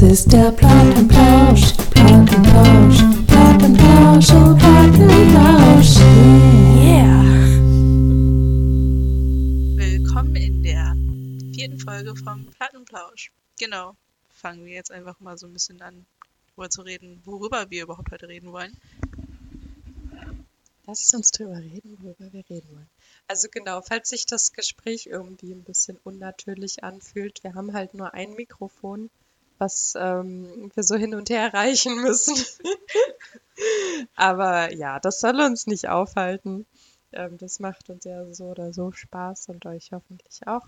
Das ist der Plattenplausch, Plattenplausch, Plattenplausch, oh Plattenplausch. Yeah. Willkommen in der vierten Folge vom Plattenplausch. Genau, fangen wir jetzt einfach mal so ein bisschen an, darüber zu reden, worüber wir überhaupt heute reden wollen. Lass uns drüber reden, worüber wir reden wollen. Also genau, falls sich das Gespräch irgendwie ein bisschen unnatürlich anfühlt, wir haben halt nur ein Mikrofon, was ähm, wir so hin und her reichen müssen. Aber ja, das soll uns nicht aufhalten. Ähm, das macht uns ja so oder so Spaß und euch hoffentlich auch.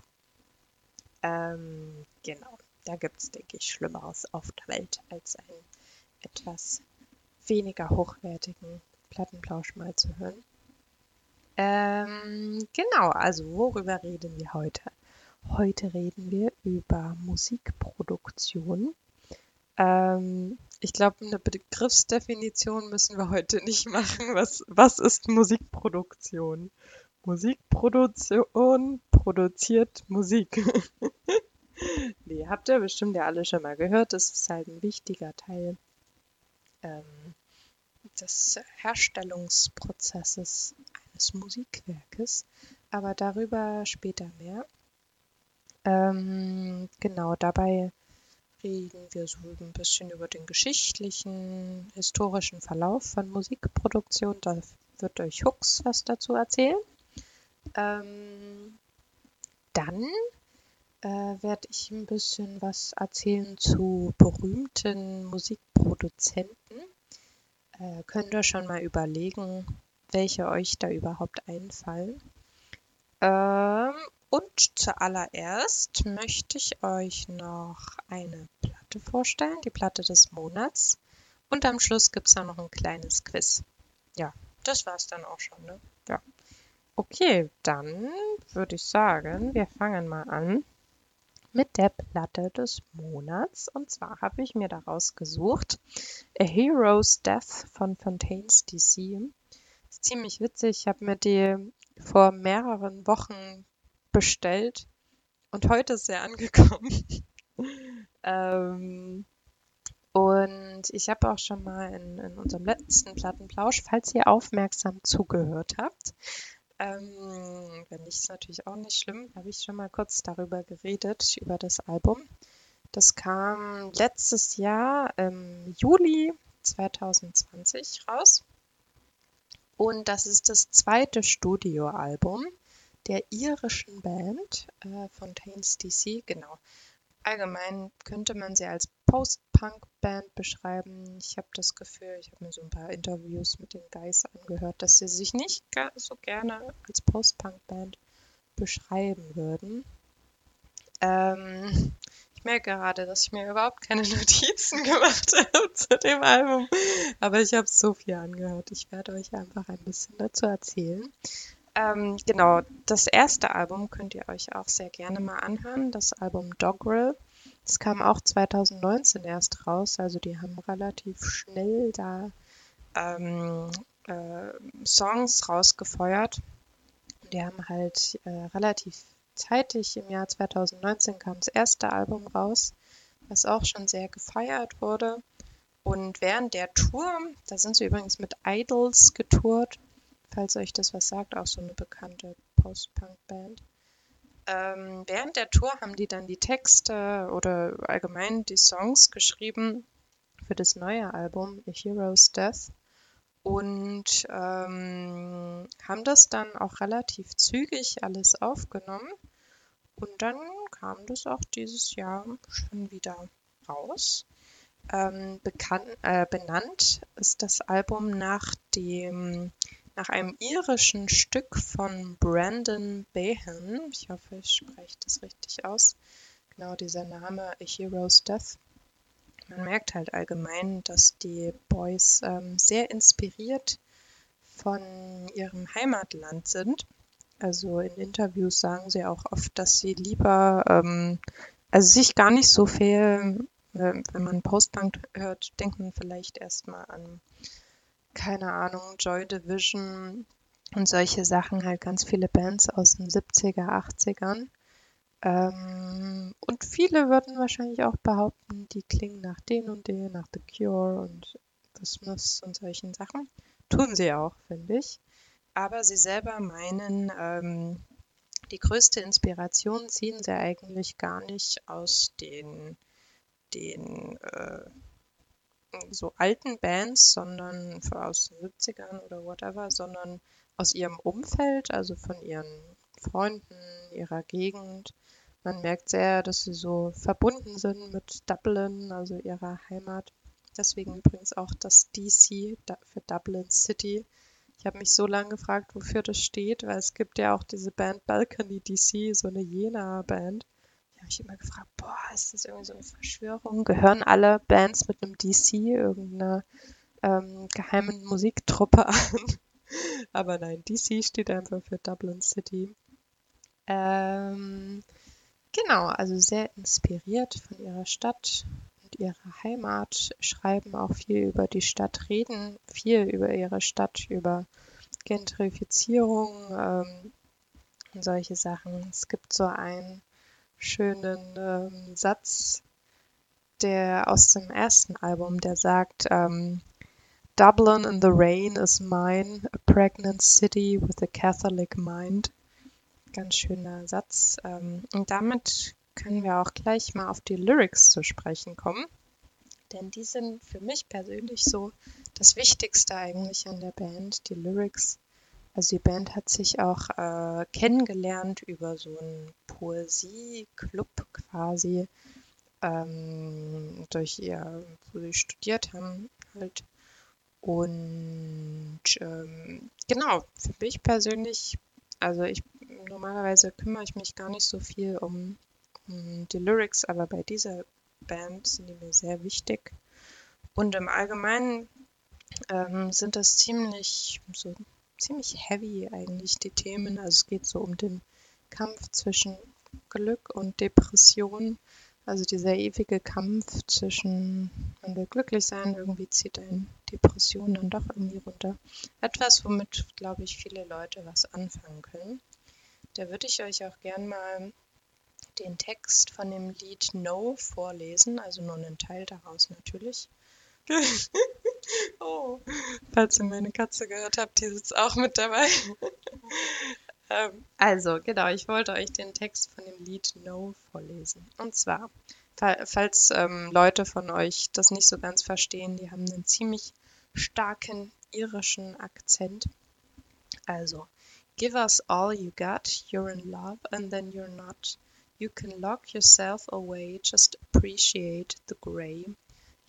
Ähm, genau, da gibt es, denke ich, Schlimmeres auf der Welt als einen etwas weniger hochwertigen Plattenplausch mal zu hören. Ähm, genau, also worüber reden wir heute? Heute reden wir über Musikproduktion. Ähm, ich glaube, eine Begriffsdefinition müssen wir heute nicht machen. Was, was ist Musikproduktion? Musikproduktion produziert Musik. nee, habt ihr bestimmt ja alle schon mal gehört. Das ist halt ein wichtiger Teil ähm, des Herstellungsprozesses eines Musikwerkes, aber darüber später mehr. Ähm, genau, dabei reden wir so ein bisschen über den geschichtlichen, historischen Verlauf von Musikproduktion. Da wird euch Hux was dazu erzählen. Ähm, dann äh, werde ich ein bisschen was erzählen zu berühmten Musikproduzenten. Äh, könnt ihr schon mal überlegen, welche euch da überhaupt einfallen. Ähm, und zuallererst möchte ich euch noch eine Platte vorstellen, die Platte des Monats. Und am Schluss gibt es dann noch ein kleines Quiz. Ja, das war es dann auch schon, ne? Ja. Okay, dann würde ich sagen, wir fangen mal an mit der Platte des Monats. Und zwar habe ich mir daraus gesucht A Hero's Death von Fontaines DC ist ziemlich witzig. Ich habe mir die vor mehreren Wochen bestellt und heute ist sie angekommen. ähm, und ich habe auch schon mal in, in, unserem letzten Plattenplausch, falls ihr aufmerksam zugehört habt, ähm, wenn nicht, ist natürlich auch nicht schlimm, habe ich schon mal kurz darüber geredet, über das Album. Das kam letztes Jahr im Juli 2020 raus. Und das ist das zweite Studioalbum der irischen Band äh, Fontaines DC. Genau. Allgemein könnte man sie als Post-Punk-Band beschreiben. Ich habe das Gefühl, ich habe mir so ein paar Interviews mit den Guys angehört, dass sie sich nicht so gerne als Post-Punk-Band beschreiben würden. Ähm, ich merke gerade, dass ich mir überhaupt keine Notizen gemacht habe zu dem Album. Aber ich habe so viel angehört. Ich werde euch einfach ein bisschen dazu erzählen. Ähm, genau, das erste Album könnt ihr euch auch sehr gerne mal anhören. Das Album Doggerel. Das kam auch 2019 erst raus. Also die haben relativ schnell da ähm, äh, Songs rausgefeuert. Die haben halt äh, relativ zeitig im Jahr 2019 kam das erste Album raus, was auch schon sehr gefeiert wurde. Und während der Tour, da sind sie übrigens mit Idols getourt, falls euch das was sagt, auch so eine bekannte Post-Punk-Band. Ähm, während der Tour haben die dann die Texte oder allgemein die Songs geschrieben für das neue Album A Hero's Death und ähm, haben das dann auch relativ zügig alles aufgenommen. Und dann kam das auch dieses Jahr schon wieder raus. Ähm, bekannt, äh, benannt ist das Album nach dem nach einem irischen Stück von Brandon Behan. Ich hoffe, ich spreche das richtig aus. Genau dieser Name A Hero's Death man merkt halt allgemein, dass die Boys ähm, sehr inspiriert von ihrem Heimatland sind. Also in Interviews sagen sie auch oft, dass sie lieber, ähm, also sich gar nicht so viel, äh, wenn man Postpunk hört, denkt man vielleicht erstmal an, keine Ahnung, Joy Division und solche Sachen, halt ganz viele Bands aus den 70er, 80ern. Ähm, und viele würden wahrscheinlich auch behaupten, die klingen nach den und den, nach The Cure und The Smiths und solchen Sachen. Tun sie auch, finde ich. Aber sie selber meinen, ähm, die größte Inspiration ziehen sie eigentlich gar nicht aus den, den äh, so alten Bands, sondern aus den 70ern oder whatever, sondern aus ihrem Umfeld, also von ihren Freunden, ihrer Gegend. Man merkt sehr, dass sie so verbunden sind mit Dublin, also ihrer Heimat. Deswegen übrigens auch das DC für Dublin City. Ich habe mich so lange gefragt, wofür das steht, weil es gibt ja auch diese Band Balcony DC, so eine Jena-Band. Ich habe mich immer gefragt, boah, ist das irgendwie so eine Verschwörung? Gehören alle Bands mit einem DC irgendeiner ähm, geheimen Musiktruppe an? Aber nein, DC steht einfach für Dublin City. Ähm, genau, also sehr inspiriert von ihrer Stadt und ihrer Heimat, schreiben auch viel über die Stadt, reden viel über ihre Stadt, über Gentrifizierung ähm, und solche Sachen. Es gibt so einen schönen ähm, Satz, der aus dem ersten Album, der sagt, ähm, Dublin in the rain is mine, a pregnant city with a Catholic mind. Ganz schöner Satz. Ähm, und damit können wir auch gleich mal auf die Lyrics zu sprechen kommen. Denn die sind für mich persönlich so das Wichtigste eigentlich an der Band, die Lyrics. Also die Band hat sich auch äh, kennengelernt über so einen Poesieclub quasi, ähm, durch ihr, wo sie studiert haben halt. Und ähm, genau, für mich persönlich, also ich normalerweise kümmere ich mich gar nicht so viel um, um die Lyrics, aber bei dieser Band sind die mir sehr wichtig. Und im Allgemeinen ähm, sind das ziemlich so ziemlich heavy eigentlich die Themen. Also es geht so um den Kampf zwischen Glück und Depression. Also dieser ewige Kampf zwischen, man will glücklich sein, irgendwie zieht ein Depression dann doch irgendwie runter. Etwas, womit, glaube ich, viele Leute was anfangen können. Da würde ich euch auch gern mal den Text von dem Lied No vorlesen, also nur einen Teil daraus natürlich. oh, falls ihr meine Katze gehört habt, die sitzt auch mit dabei. ähm, also, genau, ich wollte euch den Text von dem Lied No vorlesen. Und zwar, falls ähm, Leute von euch das nicht so ganz verstehen, die haben einen ziemlich starken irischen Akzent. Also, give us all you got, you're in love and then you're not. You can lock yourself away, just appreciate the grey.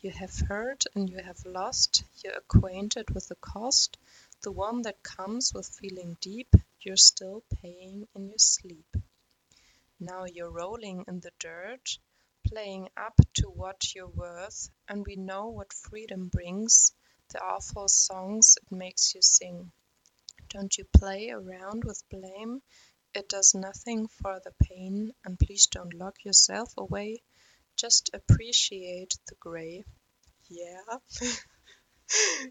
You have heard and you have lost, you're acquainted with the cost, the one that comes with feeling deep, you're still paying in your sleep. Now you're rolling in the dirt, playing up to what you're worth, and we know what freedom brings, the awful songs it makes you sing. Don't you play around with blame, it does nothing for the pain, and please don't lock yourself away. Just appreciate the grey. Yeah.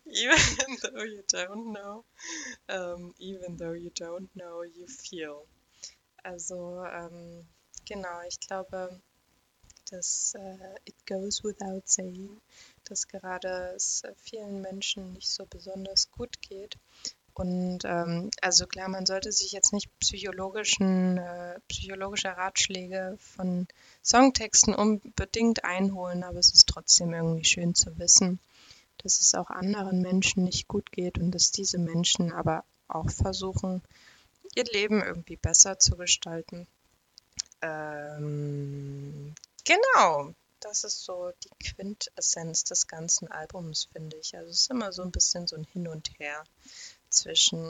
even though you don't know, um, even though you don't know, you feel. Also, ähm, genau, ich glaube, dass äh, it goes without saying, dass gerade es vielen Menschen nicht so besonders gut geht und ähm, also klar, man sollte sich jetzt nicht psychologischen, äh, psychologische Ratschläge von Songtexten unbedingt einholen, aber es ist trotzdem irgendwie schön zu wissen, dass es auch anderen Menschen nicht gut geht und dass diese Menschen aber auch versuchen, ihr Leben irgendwie besser zu gestalten. Ähm, genau, das ist so die Quintessenz des ganzen Albums, finde ich. Also es ist immer so ein bisschen so ein Hin und Her zwischen,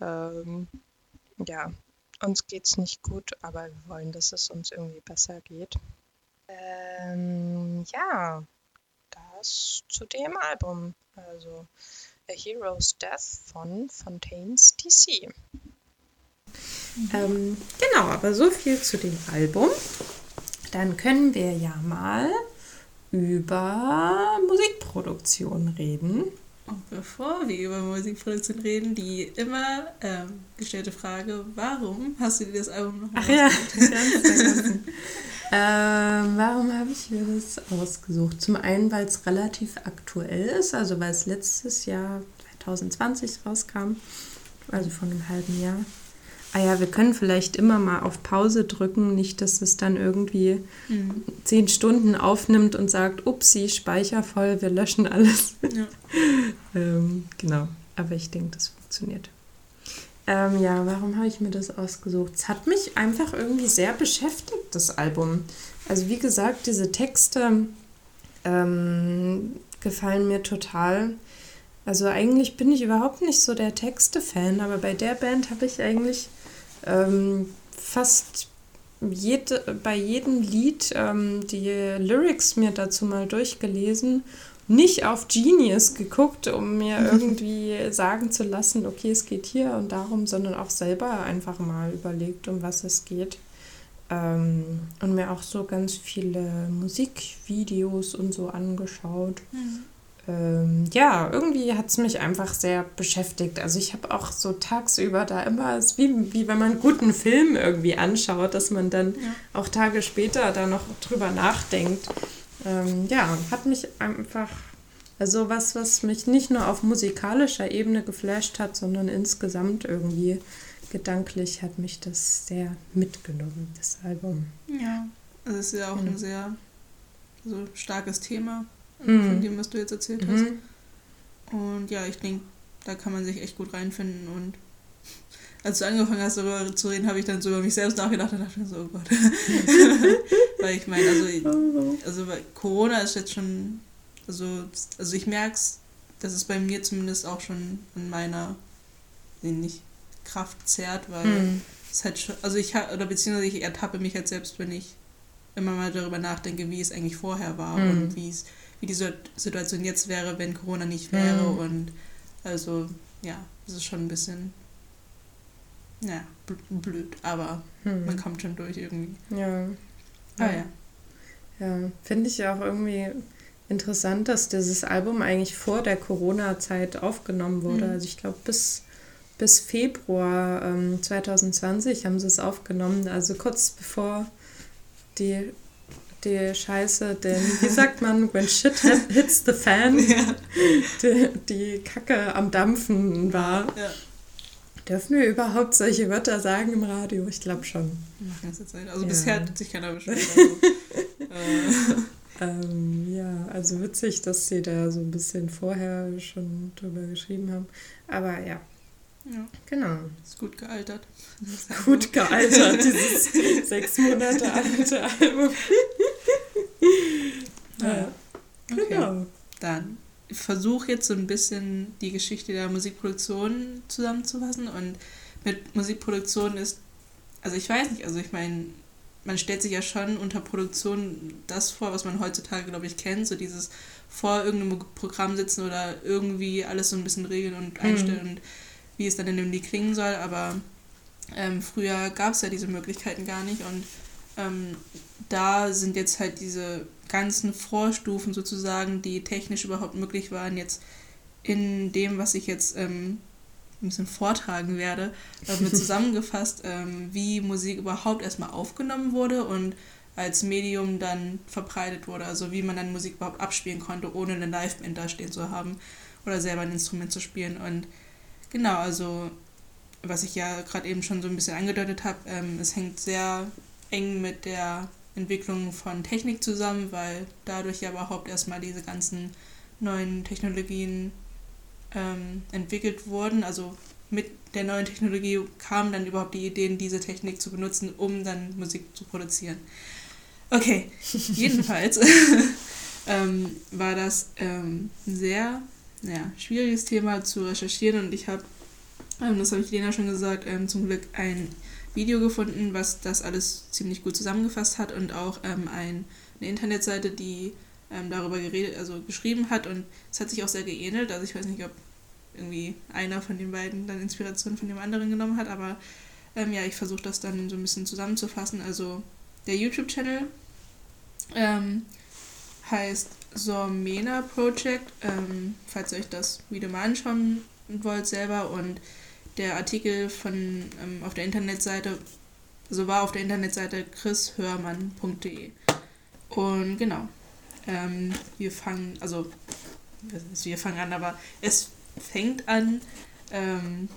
ähm, ja, uns geht's nicht gut, aber wir wollen, dass es uns irgendwie besser geht. Ähm, ja, das zu dem Album. Also A Hero's Death von Fontaines DC. Ähm, genau, aber so viel zu dem Album. Dann können wir ja mal über Musikproduktion reden. Und bevor wir über Musikproduktion reden, die immer ähm, gestellte Frage, warum hast du dir das Album noch Ach ja, vergessen. ähm, warum habe ich mir das ausgesucht? Zum einen, weil es relativ aktuell ist, also weil es letztes Jahr 2020 rauskam, also vor einem halben Jahr. Ah ja, wir können vielleicht immer mal auf Pause drücken, nicht, dass es dann irgendwie Mhm. zehn Stunden aufnimmt und sagt, upsi, Speicher voll, wir löschen alles. Ja. ähm, genau, aber ich denke, das funktioniert. Ähm, ja, warum habe ich mir das ausgesucht? Es hat mich einfach irgendwie sehr beschäftigt, das Album. Also wie gesagt, diese Texte ähm, gefallen mir total. Also eigentlich bin ich überhaupt nicht so der Texte-Fan, aber bei der Band habe ich eigentlich ähm, fast jede, bei jedem Lied ähm, die Lyrics mir dazu mal durchgelesen, nicht auf Genius geguckt, um mir irgendwie sagen zu lassen, okay, es geht hier und darum, sondern auch selber einfach mal überlegt, um was es geht. Ähm, und mir auch so ganz viele Musikvideos und so angeschaut. Ähm, ja, irgendwie hat es mich einfach sehr beschäftigt. Also ich habe auch so tagsüber da immer, es ist wie, wie wenn man einen guten Film irgendwie anschaut, dass man dann Ja. auch Tage später da noch drüber nachdenkt. Ähm, ja, hat mich einfach, also was, was mich nicht nur auf musikalischer Ebene geflasht hat, sondern insgesamt irgendwie gedanklich hat mich das sehr mitgenommen, das Album. Ja. Also es ist ja auch Mhm. ein sehr so starkes Thema Mhm. von dem, was du jetzt erzählt hast. Mhm. Und ja, ich denke, da kann man sich echt gut reinfinden. Und als du angefangen hast, darüber zu reden, habe ich dann so über mich selbst nachgedacht und dachte mir so, oh Gott. Weil ich meine, also, also weil Corona ist jetzt schon, also, also ich merke es, dass es bei mir zumindest auch schon an meiner, nicht Kraft zerrt, weil Mhm. es halt schon, also ich ha- oder beziehungsweise ich ertappe mich halt selbst, wenn ich immer mal darüber nachdenke, wie es eigentlich vorher war Mhm. und wie es, wie die Sit- Situation jetzt wäre, wenn Corona nicht wäre Mhm. und also ja, das ist schon ein bisschen ja, bl- blöd, aber Mhm. man kommt schon durch irgendwie. Ja. Ah ja. Ja, finde ich auch irgendwie interessant, dass dieses Album eigentlich vor der Corona-Zeit aufgenommen wurde. Mhm. Also ich glaube, bis, bis Februar ähm, 2020 haben sie es aufgenommen, also kurz bevor die, die Scheiße, denn wie sagt man, when shit hit- hits the fan, Ja. die, die Kacke am Dampfen war. ja. Dürfen wir überhaupt solche Wörter sagen im Radio? Ich glaube schon. Also Ja. bisher hat sich keiner beschwert. Also, äh, Ähm, ja, also witzig, dass sie da so ein bisschen vorher schon drüber geschrieben haben. Aber ja, ja, genau. ist gut gealtert. Gut gealtert, dieses sechs Monate alte Album. Ja. Okay. Genau. Dann versuche jetzt so ein bisschen die Geschichte der Musikproduktion zusammenzufassen. Und mit Musikproduktion ist, also ich weiß nicht, also ich meine, man stellt sich ja schon unter Produktion das vor, was man heutzutage, glaube ich, kennt. So dieses vor irgendeinem Programm sitzen oder irgendwie alles so ein bisschen regeln und einstellen und wie es dann in dem Lied klingen soll. Aber ähm, früher gab es ja diese Möglichkeiten gar nicht und ähm, da sind jetzt halt diese ganzen Vorstufen sozusagen, die technisch überhaupt möglich waren, jetzt in dem, was ich jetzt ähm, ein bisschen vortragen werde, äh, mit zusammengefasst, ähm, wie Musik überhaupt erstmal aufgenommen wurde und als Medium dann verbreitet wurde, also wie man dann Musik überhaupt abspielen konnte, ohne eine Liveband da stehen zu haben oder selber ein Instrument zu spielen. Und genau, also was ich ja gerade eben schon so ein bisschen angedeutet habe, ähm, es hängt sehr eng mit der Entwicklung von Technik zusammen, weil dadurch ja überhaupt erstmal diese ganzen neuen Technologien ähm, entwickelt wurden. Also mit der neuen Technologie kamen dann überhaupt die Ideen, diese Technik zu benutzen, um dann Musik zu produzieren. Okay, jedenfalls ähm, war das ähm, ein sehr ja, schwieriges Thema zu recherchieren und ich habe, ähm, das habe ich Lena schon gesagt, ähm, zum Glück ein Video gefunden, was das alles ziemlich gut zusammengefasst hat und auch ähm, ein, eine Internetseite, die ähm, darüber geredet, also geschrieben hat und es hat sich auch sehr geähnelt. Also ich weiß nicht, ob irgendwie einer von den beiden dann Inspiration von dem anderen genommen hat, aber ähm, ja, ich versuche das dann so ein bisschen zusammenzufassen. Also der YouTube-Channel ähm, heißt Sormena Project, ähm, falls ihr euch das Video mal anschauen wollt selber. Und der Artikel von ähm, auf der Internetseite, also war auf der Internetseite chrishörmann.de. Und genau, ähm, wir fangen, also wir fangen an, aber es fängt an ähm,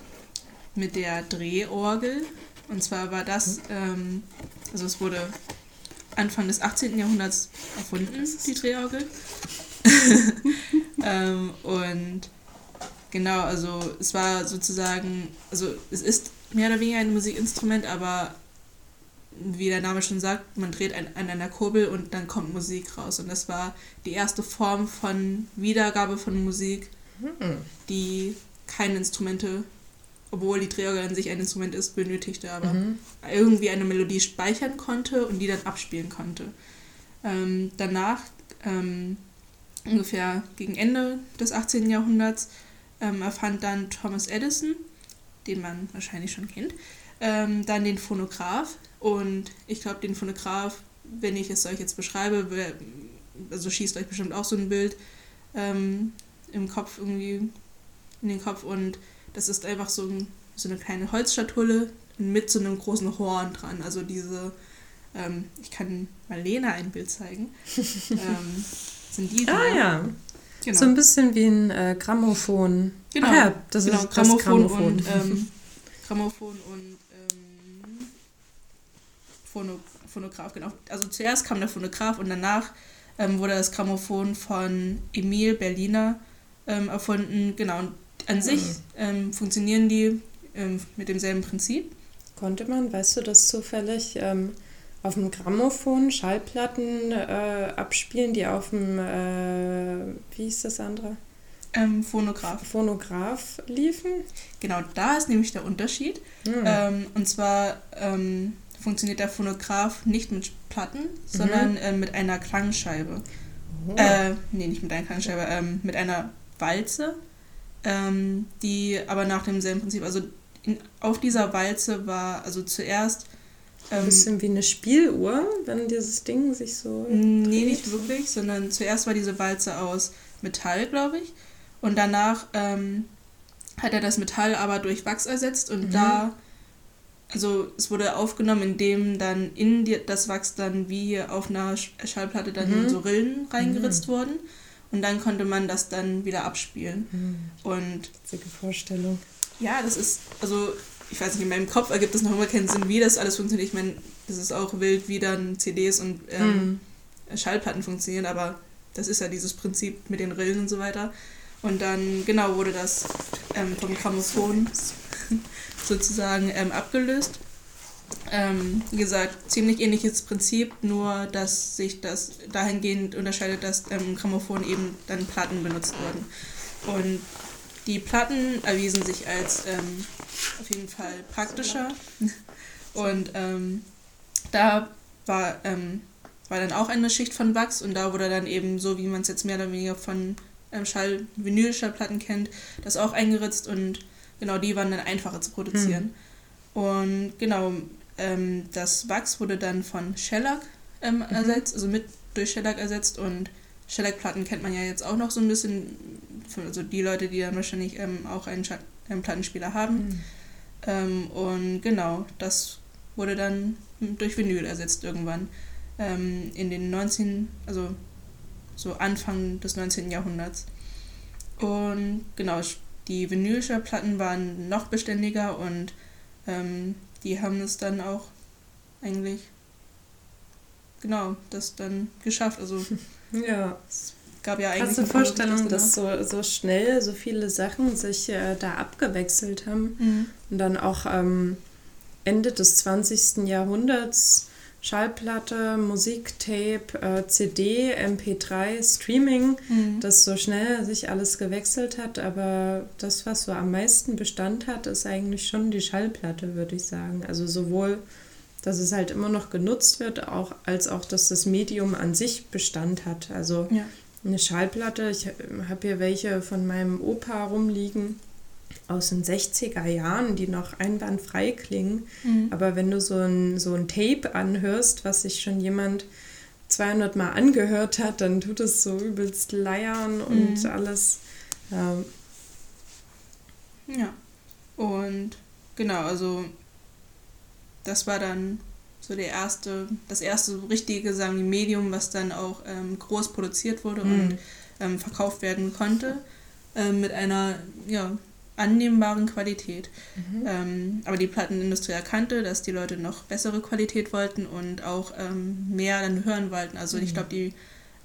mit der Drehorgel. Und zwar war das, ähm, also es wurde Anfang des 18. Jahrhunderts erfunden, die Drehorgel. ähm, und genau, also es war sozusagen, also es ist mehr oder weniger ein Musikinstrument, aber wie der Name schon sagt, man dreht an, an einer Kurbel und dann kommt Musik raus. Und das war die erste Form von Wiedergabe von Musik, hm. die keine Instrumente, obwohl die Drehorgel an sich ein Instrument ist, benötigte, aber mhm. irgendwie eine Melodie speichern konnte und die dann abspielen konnte. Ähm, danach, ähm, ungefähr gegen Ende des 18. Jahrhunderts, ähm, erfand dann Thomas Edison, den man wahrscheinlich schon kennt, ähm, dann den Phonograph. Und ich glaube, den Phonograph, wenn ich es euch jetzt beschreibe, also schießt euch bestimmt auch so ein Bild ähm, im Kopf irgendwie in den Kopf. Und das ist einfach so, ein, so eine kleine Holzschatulle mit so einem großen Horn dran. Also diese, ähm, ich kann mal Lena ein Bild zeigen. ähm, sind die Ah ja. Genau. So ein bisschen wie ein äh, Grammophon. Genau, ah, ja, das genau, ist Grammophon, das Grammophon. Und, ähm, Grammophon und ähm, Phono, Phonograph, genau. Also zuerst kam der Phonograph und danach ähm, wurde das Grammophon von Emil Berliner ähm, erfunden. Genau, und an sich mhm. ähm, funktionieren die ähm, mit demselben Prinzip. Konnte man, weißt du das zufällig, ähm, auf dem Grammophon Schallplatten äh, abspielen, die auf dem, äh, wie hieß das andere? Ähm, Phonograph. Phonograph liefen? Genau, da ist nämlich der Unterschied. Mhm. und zwar ähm, funktioniert der Phonograph nicht mit Platten, mhm. sondern äh, mit einer Klangscheibe. Oh. Äh, nee, nicht mit einer Klangscheibe, mit einer Walze, ähm, die aber nach demselben Prinzip, also in, auf dieser Walze war, also zuerst ein ähm, bisschen wie eine Spieluhr, wenn dieses Ding sich so. Nee, dreht. nicht wirklich, sondern zuerst war diese Walze aus Metall, glaube ich. Und danach ähm, hat er das Metall aber durch Wachs ersetzt und mhm. da, also es wurde aufgenommen, indem dann in die, das Wachs dann wie auf einer Schallplatte dann mhm. so Rillen reingeritzt mhm. wurden. Und dann konnte man das dann wieder abspielen. Mhm. Und. Witzige Vorstellung. Ja, das ist, also ich weiß nicht, in meinem Kopf ergibt das noch immer keinen Sinn, wie das alles funktioniert. Ich meine, das ist auch wild, wie dann CDs und ähm, mhm. Schallplatten funktionieren, aber das ist ja dieses Prinzip mit den Rillen und so weiter. Und dann, genau, wurde das ähm, vom Grammophon sozusagen ähm, abgelöst. Ähm, wie gesagt, ziemlich ähnliches Prinzip, nur dass sich das dahingehend unterscheidet, dass ähm, Grammophon eben dann Platten benutzt wurden. Und die Platten erwiesen sich als ähm, auf jeden Fall praktischer. Und ähm, da war, ähm, war dann auch eine Schicht von Wachs und da wurde dann eben so, wie man es jetzt mehr oder weniger von ähm, Schall, Vinylschallplatten kennt, das auch eingeritzt und genau die waren dann einfacher zu produzieren. Hm. Und genau, ähm, das Wachs wurde dann von Shellac ähm, mhm. ersetzt, also mit durch Shellac ersetzt und Shellac-Platten kennt man ja jetzt auch noch so ein bisschen, also die Leute, die dann wahrscheinlich ähm, auch einen, einen, Plattenspieler haben. Mhm. Ähm, und genau, das wurde dann durch Vinyl ersetzt irgendwann ähm, in den 19, also so Anfang des 19. Jahrhunderts. Und genau, die Vinylschallplatten waren noch beständiger und ähm, die haben es dann auch eigentlich genau das dann geschafft. Also ja. Es gab ja eigentlich. Hast du Vorstellung, dass so, so schnell so viele Sachen sich äh, da abgewechselt haben mhm. und dann auch ähm, Ende des 20. Jahrhunderts Schallplatte, Musiktape, äh, CD, MP3, Streaming, mhm. dass so schnell sich alles gewechselt hat. Aber das, was so am meisten Bestand hat, ist eigentlich schon die Schallplatte, würde ich sagen. Also sowohl, dass es halt immer noch genutzt wird, auch, als auch, dass das Medium an sich Bestand hat. Also ja. eine Schallplatte, ich habe hier welche von meinem Opa rumliegen aus den 60er Jahren, die noch einwandfrei klingen. Mhm. Aber wenn du so ein, so ein Tape anhörst, was sich schon jemand 200 Mal angehört hat, dann tut es so übelst leiern und Mhm. alles. Ja. Ja. Und genau, also das war dann so der erste, das erste richtige, sagen wir, Medium, was dann auch ähm, groß produziert wurde und Mhm. ähm, verkauft werden konnte, ähm, mit einer ja, annehmbaren Qualität. Mhm. Ähm, aber die Plattenindustrie erkannte, dass die Leute noch bessere Qualität wollten und auch ähm, mehr dann hören wollten. Also ich Mhm. glaube, die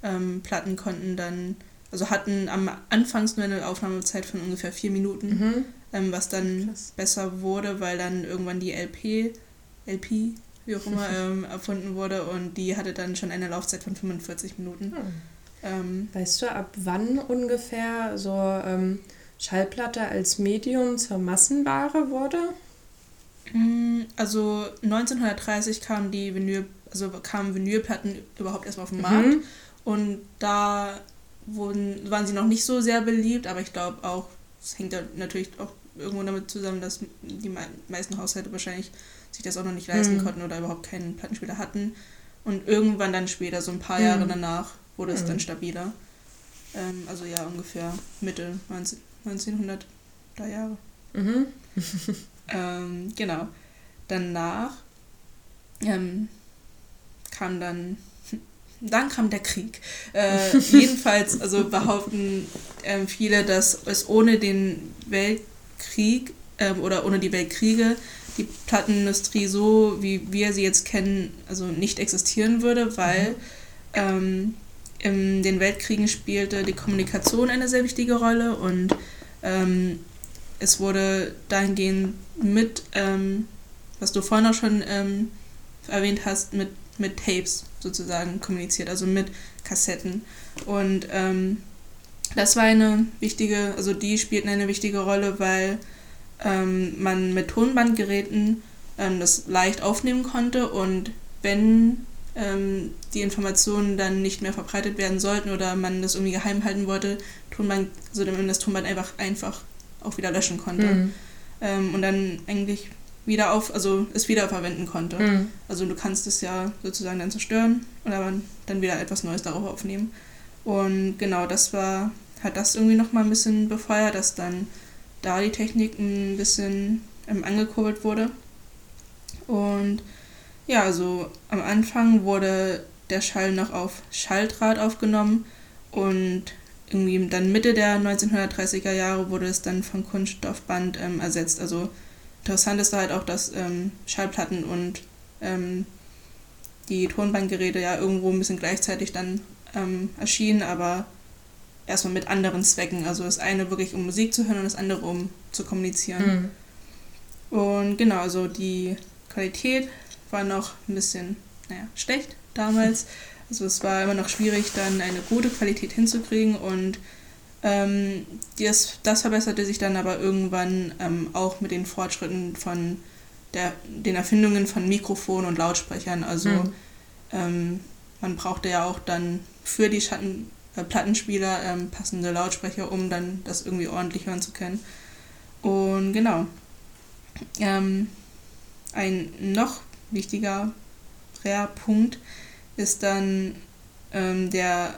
ähm, Platten konnten dann, also hatten am Anfangs nur eine Aufnahmezeit von ungefähr vier Minuten, Mhm. ähm, was dann Krass. besser wurde, weil dann irgendwann die LP, LP, wie auch immer, ähm, erfunden wurde und die hatte dann schon eine Laufzeit von 45 Minuten. Hm. Ähm, Weißt du, ab wann ungefähr so Schallplatte als Medium zur Massenware wurde? Mm, Also 1930 kamen die Vinyl, also kamen Vinylplatten überhaupt erstmal auf den Markt Mhm. und da wurden, waren sie noch nicht so sehr beliebt, aber ich glaube auch, es hängt natürlich auch irgendwo damit zusammen, dass die mei- meisten Haushalte wahrscheinlich sich das auch noch nicht leisten Mhm. konnten oder überhaupt keinen Plattenspieler hatten. Und irgendwann dann später, so ein paar Mhm. Jahre danach, wurde es Mhm. dann stabiler. Ähm, also ja, ungefähr Mitte 19, 1900er Jahre. Mhm. Ähm, genau. Danach ähm, kam dann, dann kam der Krieg. Äh, jedenfalls, also behaupten ähm, viele, dass es ohne den Weltkrieg ähm, oder ohne die Weltkriege die Plattenindustrie so, wie wir sie jetzt kennen, also nicht existieren würde, weil ähm, in den Weltkriegen spielte die Kommunikation eine sehr wichtige Rolle und ähm, es wurde dahingehend mit, ähm, was du vorhin auch schon ähm, erwähnt hast, mit, mit Tapes sozusagen kommuniziert, also mit Kassetten. Und ähm, das war eine wichtige, also die spielten eine wichtige Rolle, weil ähm, man mit Tonbandgeräten ähm, das leicht aufnehmen konnte und wenn ähm, die Informationen dann nicht mehr verbreitet werden sollten oder man das irgendwie geheim halten wollte, Tonband, also dann das Tonband einfach einfach auch wieder löschen konnte Mhm. ähm, und dann eigentlich wieder auf, also es wiederverwenden konnte. Mhm. Also du kannst es ja sozusagen dann zerstören aber dann wieder etwas Neues darauf aufnehmen. Und genau, das war, hat das irgendwie nochmal ein bisschen befeuert, dass dann da die Technik ein bisschen ähm, angekurbelt wurde. Und ja, also am Anfang wurde der Schall noch auf Schalldraht aufgenommen und irgendwie dann Mitte der 1930er Jahre wurde es dann von Kunststoffband ähm, ersetzt. Also interessant ist da halt auch, dass ähm, Schallplatten und ähm, die Tonbandgeräte ja irgendwo ein bisschen gleichzeitig dann ähm, erschienen, aber erstmal mit anderen Zwecken. Also das eine wirklich um Musik zu hören und das andere um zu kommunizieren. Mhm. Und genau, also die Qualität war noch ein bisschen, naja, schlecht damals. Also es war immer noch schwierig, dann eine gute Qualität hinzukriegen und ähm, das, das verbesserte sich dann aber irgendwann ähm, auch mit den Fortschritten von der, den Erfindungen von Mikrofonen und Lautsprechern. Also Mhm. ähm, man brauchte ja auch dann für die Schatten, äh, Plattenspieler ähm, passende Lautsprecher, um dann das irgendwie ordentlich hören zu können. Und genau. Ähm, ein noch wichtiger Punkt ist dann ähm, der,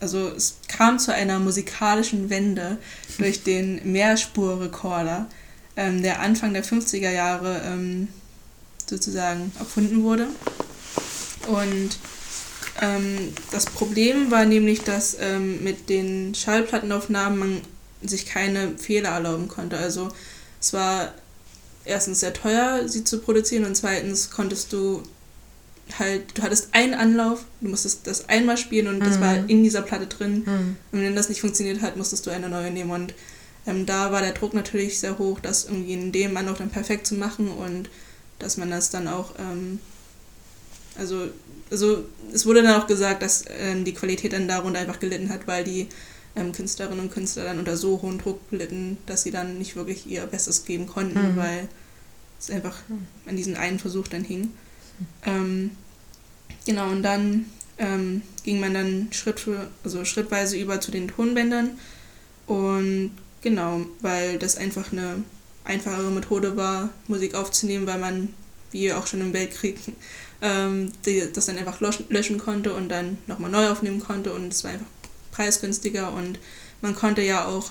also es kam zu einer musikalischen Wende durch den Mehrspurrekorder, ähm, der Anfang der 50er Jahre ähm, sozusagen erfunden wurde. Und ähm, das Problem war nämlich, dass ähm, mit den Schallplattenaufnahmen man sich keine Fehler erlauben konnte. Also es war erstens sehr teuer, sie zu produzieren und zweitens konntest du halt, du hattest einen Anlauf, du musstest das einmal spielen und das Mhm. war in dieser Platte drin. Mhm. Und wenn das nicht funktioniert hat, musstest du eine neue nehmen. Und ähm, da war der Druck natürlich sehr hoch, das irgendwie in dem Anlauf dann perfekt zu machen und dass man das dann auch, ähm, also, also es wurde dann auch gesagt, dass ähm, die Qualität dann darunter einfach gelitten hat, weil die ähm, Künstlerinnen und Künstler dann unter so hohen Druck litten, dass sie dann nicht wirklich ihr Bestes geben konnten, Mhm. weil es einfach Mhm. an diesen einen Versuch dann hing. Ähm, genau, und dann ähm, ging man dann Schritt für, also schrittweise über zu den Tonbändern. Und genau, weil das einfach eine einfachere Methode war, Musik aufzunehmen, weil man, wie auch schon im Weltkrieg, ähm, die das dann einfach löschen konnte und dann nochmal neu aufnehmen konnte und es war einfach preisgünstiger und man konnte ja auch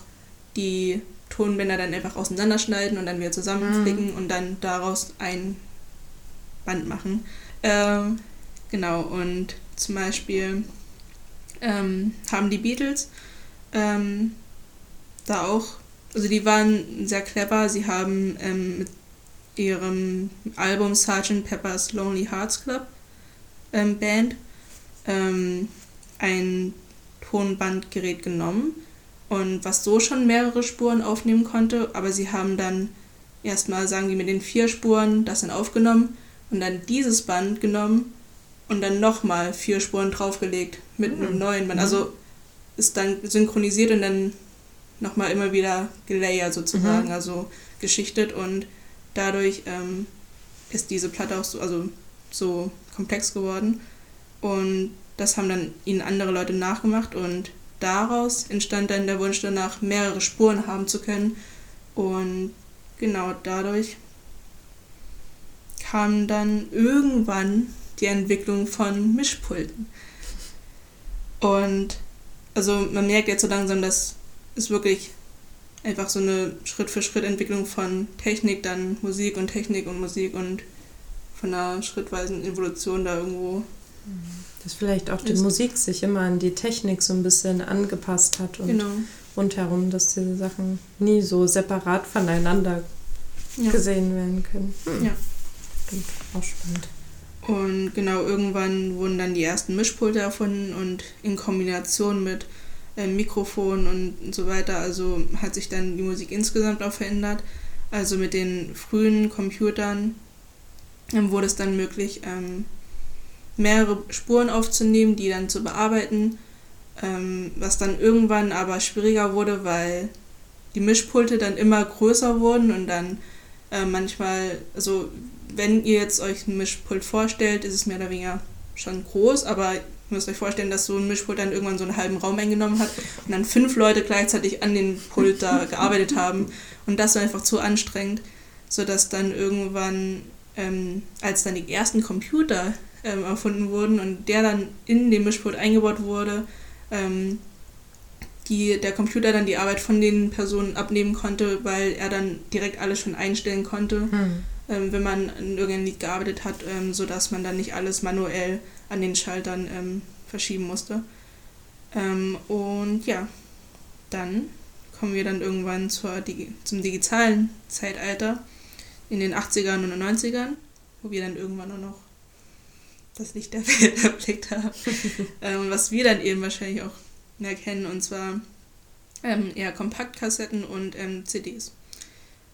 die Tonbänder dann einfach auseinanderschneiden und dann wieder zusammenflicken mhm. und dann daraus ein Band machen. Ähm, genau, und zum Beispiel ähm, haben die Beatles ähm, da auch, also die waren sehr clever, sie haben ähm, mit ihrem Album Sgt. Pepper's Lonely Hearts Club ähm, Band ähm, ein Tonbandgerät genommen und was so schon mehrere Spuren aufnehmen konnte, aber sie haben dann erstmal, sagen die, mit den vier Spuren das dann aufgenommen und dann dieses Band genommen und dann nochmal vier Spuren draufgelegt mit mhm. einem neuen Band. Also ist dann synchronisiert und dann nochmal immer wieder gelayert sozusagen, mhm. also geschichtet und dadurch ähm, ist diese Platte auch so, also so komplex geworden und das haben dann ihnen andere Leute nachgemacht und daraus entstand dann der Wunsch danach, mehrere Spuren haben zu können. Und genau dadurch kam dann irgendwann die Entwicklung von Mischpulten. Und also man merkt jetzt so langsam, dass es wirklich einfach so eine Schritt-für-Schritt-Entwicklung von Technik, dann Musik und Technik und Musik und von einer schrittweisen Evolution da irgendwo. Dass vielleicht auch die ist. Musik sich immer an die Technik so ein bisschen angepasst hat und genau. rundherum, dass diese Sachen nie so separat voneinander ja. gesehen werden können. Hm. Ja. Stimmt, auch spannend. Und genau, irgendwann wurden dann die ersten Mischpulte erfunden und in Kombination mit äh, Mikrofon und so weiter, also hat sich dann die Musik insgesamt auch verändert. Also mit den frühen Computern ähm, wurde es dann möglich, ähm, mehrere Spuren aufzunehmen, die dann zu bearbeiten, ähm, was dann irgendwann aber schwieriger wurde, weil die Mischpulte dann immer größer wurden und dann äh, manchmal, also wenn ihr jetzt euch ein Mischpult vorstellt, ist es mehr oder weniger schon groß, aber ihr müsst euch vorstellen, dass so ein Mischpult dann irgendwann so einen halben Raum eingenommen hat und dann fünf Leute gleichzeitig an den Pult da gearbeitet haben. Und das war einfach zu anstrengend, sodass dann irgendwann, ähm, als dann die ersten Computer ähm, erfunden wurden und der dann in den Mischpult eingebaut wurde, ähm, die, der Computer dann die Arbeit von den Personen abnehmen konnte, weil er dann direkt alles schon einstellen konnte, hm. ähm, wenn man in irgendeinem Lied gearbeitet hat, ähm, sodass man dann nicht alles manuell an den Schaltern ähm, verschieben musste. Ähm, und ja, dann kommen wir dann irgendwann zur, zum digitalen Zeitalter in den 80ern und 90ern, wo wir dann irgendwann nur noch das Licht der Welt erblickt habe. ähm, was wir dann eben wahrscheinlich auch erkennen, und zwar ähm, eher Kompaktkassetten und ähm, CDs.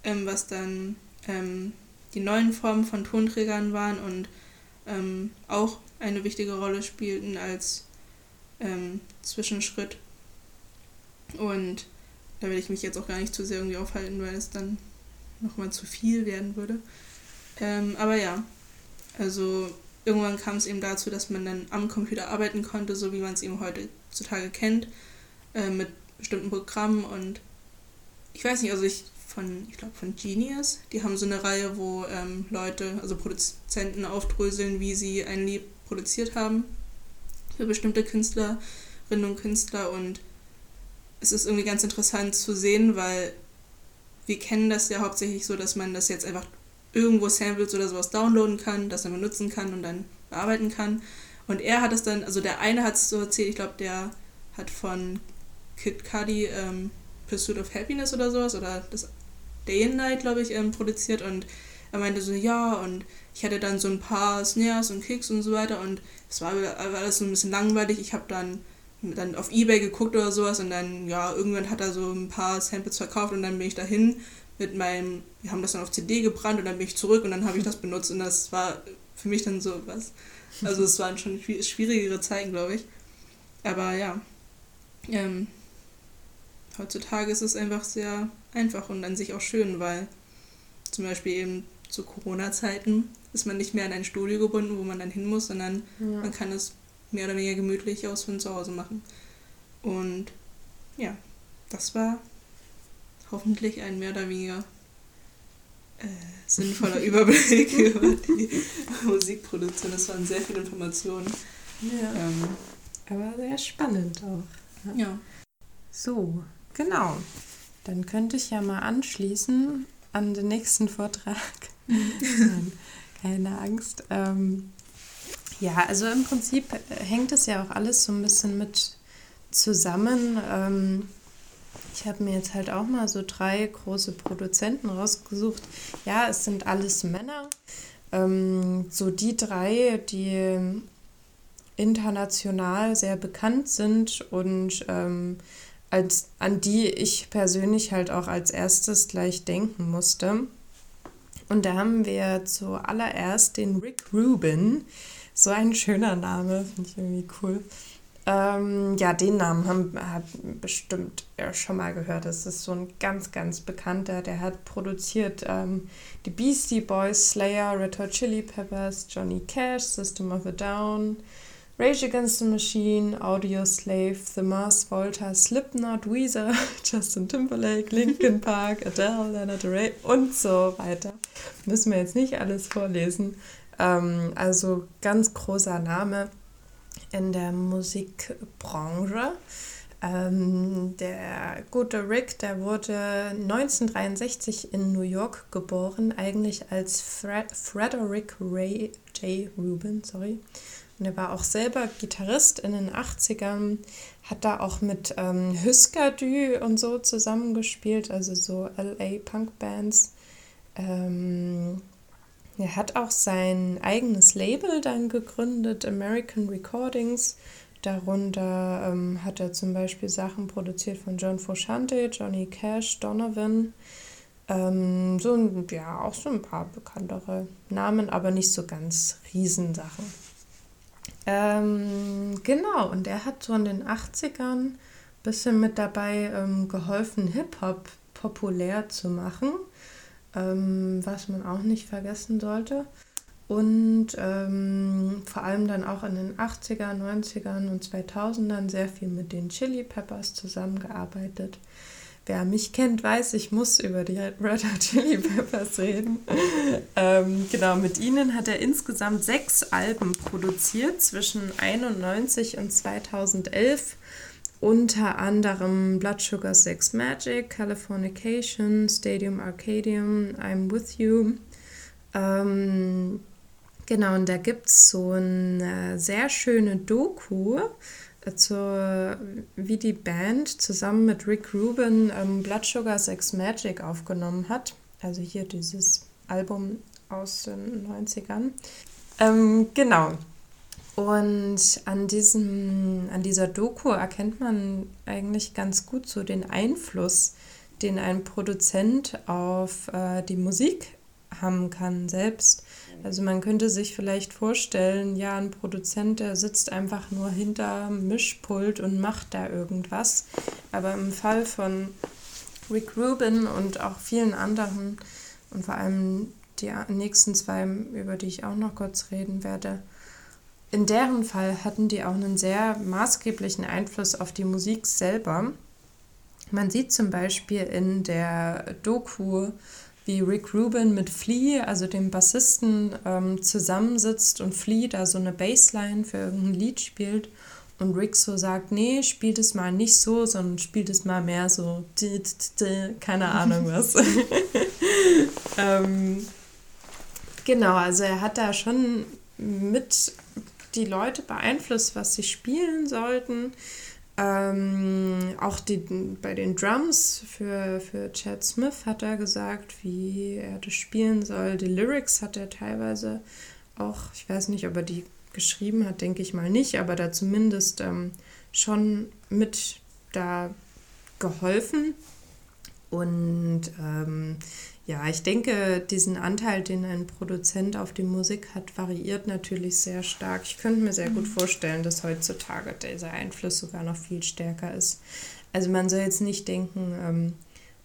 Ähm, was dann ähm, die neuen Formen von Tonträgern waren und ähm, auch eine wichtige Rolle spielten als Zwischenschritt. Und da will ich mich jetzt auch gar nicht zu sehr irgendwie aufhalten, weil es dann nochmal zu viel werden würde. aber ja, also irgendwann kam es eben dazu, dass man dann am Computer arbeiten konnte, so wie man es eben heutzutage kennt, äh, mit bestimmten Programmen und ich weiß nicht, also ich von, ich glaube von Genius, die haben so eine Reihe, wo ähm, Leute, also Produzenten aufdröseln, wie sie ein Lied produziert haben für bestimmte Künstlerinnen und Künstler und es ist irgendwie ganz interessant zu sehen, weil wir kennen das ja hauptsächlich so, dass man das jetzt einfach irgendwo Samples oder sowas downloaden kann, das dann benutzen kann und dann bearbeiten kann. Und er hat es dann, also der eine hat es so erzählt, ich glaube, der hat von Kid Cudi ähm, Pursuit of Happiness oder sowas oder das Day and Night, glaube ich, ähm, produziert und er meinte so, ja, und ich hatte dann so ein paar Snares und Kicks und so weiter und es war alles so ein bisschen langweilig. Ich habe dann dann auf Ebay geguckt oder sowas und dann, ja, irgendwann hat er so ein paar Samples verkauft und dann bin ich dahin mit meinem, wir haben das dann auf CD gebrannt und dann bin ich zurück und dann habe ich das benutzt und das war für mich dann so was. Also es waren schon schwierigere Zeiten, glaube ich. Aber ja, ähm, heutzutage ist es einfach sehr einfach und an sich auch schön, weil zum Beispiel eben zu Corona-Zeiten ist man nicht mehr an ein Studio gebunden, wo man dann hin muss, sondern ja. man kann es mehr oder weniger gemütlich aus von zu Hause machen. Und ja, das war hoffentlich ein mehr oder weniger äh, sinnvoller Überblick über die Musikproduktion. Das waren sehr viele Informationen. Ja. Ähm, Aber sehr spannend auch. ja. So, genau. Dann könnte ich ja mal anschließen an den nächsten Vortrag. Nein, keine Angst. Ähm, ja, also im Prinzip hängt es ja auch alles so ein bisschen mit zusammen. Ähm, ich habe mir jetzt halt auch mal so drei große Produzenten rausgesucht. Ja, es sind alles Männer. Ähm, so die drei, die international sehr bekannt sind und ähm, als, an die ich persönlich halt auch als erstes gleich denken musste. Und da haben wir zuallererst den Rick Rubin. So ein schöner Name, finde ich irgendwie cool. Ähm, ja, den Namen haben, hat bestimmt er schon mal gehört. Das ist so ein ganz, ganz bekannter. Der hat produziert ähm, die Beastie Boys, Slayer, Red Hot Chili Peppers, Johnny Cash, System of a Down, Rage Against the Machine, Audio Slave, The Mars Volta, Slipknot, Weezer, Justin Timberlake, Linkin Park, Adele, Lana Del Rey und so weiter. Müssen wir jetzt nicht alles vorlesen. Ähm, also ganz großer Name in der Musikbranche. Ähm, der gute Rick, der wurde 1963 in New York geboren, eigentlich als Fred Frederick Ray J. Rubin, sorry. Und er war auch selber Gitarrist in den 80ern, hat da auch mit ähm, Husker Du und so zusammengespielt, also so LA Punk Bands. Ähm, er hat auch sein eigenes Label dann gegründet, American Recordings. Darunter ähm, hat er zum Beispiel Sachen produziert von John Frusciante, Johnny Cash, Donovan. Ähm, so ein, ja, auch so ein paar bekanntere Namen, aber nicht so ganz Riesensachen. Ähm, genau, und er hat so in den 80ern ein bisschen mit dabei ähm, geholfen, Hip-Hop populär zu machen, ähm, was man auch nicht vergessen sollte. Und ähm, vor allem dann auch in den 80er, 90ern und 2000ern sehr viel mit den Chili Peppers zusammengearbeitet. Wer mich kennt, weiß, ich muss über die Red Hot Chili Peppers reden. ähm, genau, mit ihnen hat er insgesamt sechs Alben produziert zwischen 91 und 2011. Unter anderem Blood Sugar Sex Magic, Californication, Stadium Arcadium, I'm With You. Ähm, genau, und da gibt es so eine sehr schöne Doku zur, wie die Band zusammen mit Rick Rubin ähm, Blood Sugar Sex Magic aufgenommen hat. Also hier dieses Album aus den 90ern. Ähm, genau. Und an, diesem, an dieser Doku erkennt man eigentlich ganz gut so den Einfluss, den ein Produzent auf äh, die Musik haben kann selbst. Also man könnte sich vielleicht vorstellen, ja, ein Produzent, der sitzt einfach nur hinter Mischpult und macht da irgendwas. Aber im Fall von Rick Rubin und auch vielen anderen und vor allem die nächsten zwei, über die ich auch noch kurz reden werde, in deren Fall hatten die auch einen sehr maßgeblichen Einfluss auf die Musik selber. Man sieht zum Beispiel in der Doku wie Rick Rubin mit Flea, also dem Bassisten, ähm, zusammensitzt und Flea da so eine Bassline für irgendein Lied spielt und Rick so sagt, nee, spielt es mal nicht so, sondern spielt es mal mehr so, keine Ahnung was. ähm, genau, also er hat da schon mit die Leute beeinflusst, was sie spielen sollten. Ähm, auch die, bei den Drums für, für Chad Smith hat er gesagt, wie er das spielen soll. Die Lyrics hat er teilweise auch, ich weiß nicht, ob er die geschrieben hat, denke ich mal nicht, aber da zumindest ähm, schon mit da geholfen. Und ähm, ja, ich denke, diesen Anteil, den ein Produzent auf die Musik hat, variiert natürlich sehr stark. Ich könnte mir sehr gut mhm. vorstellen, dass heutzutage dieser Einfluss sogar noch viel stärker ist. Also man soll jetzt nicht denken, ähm,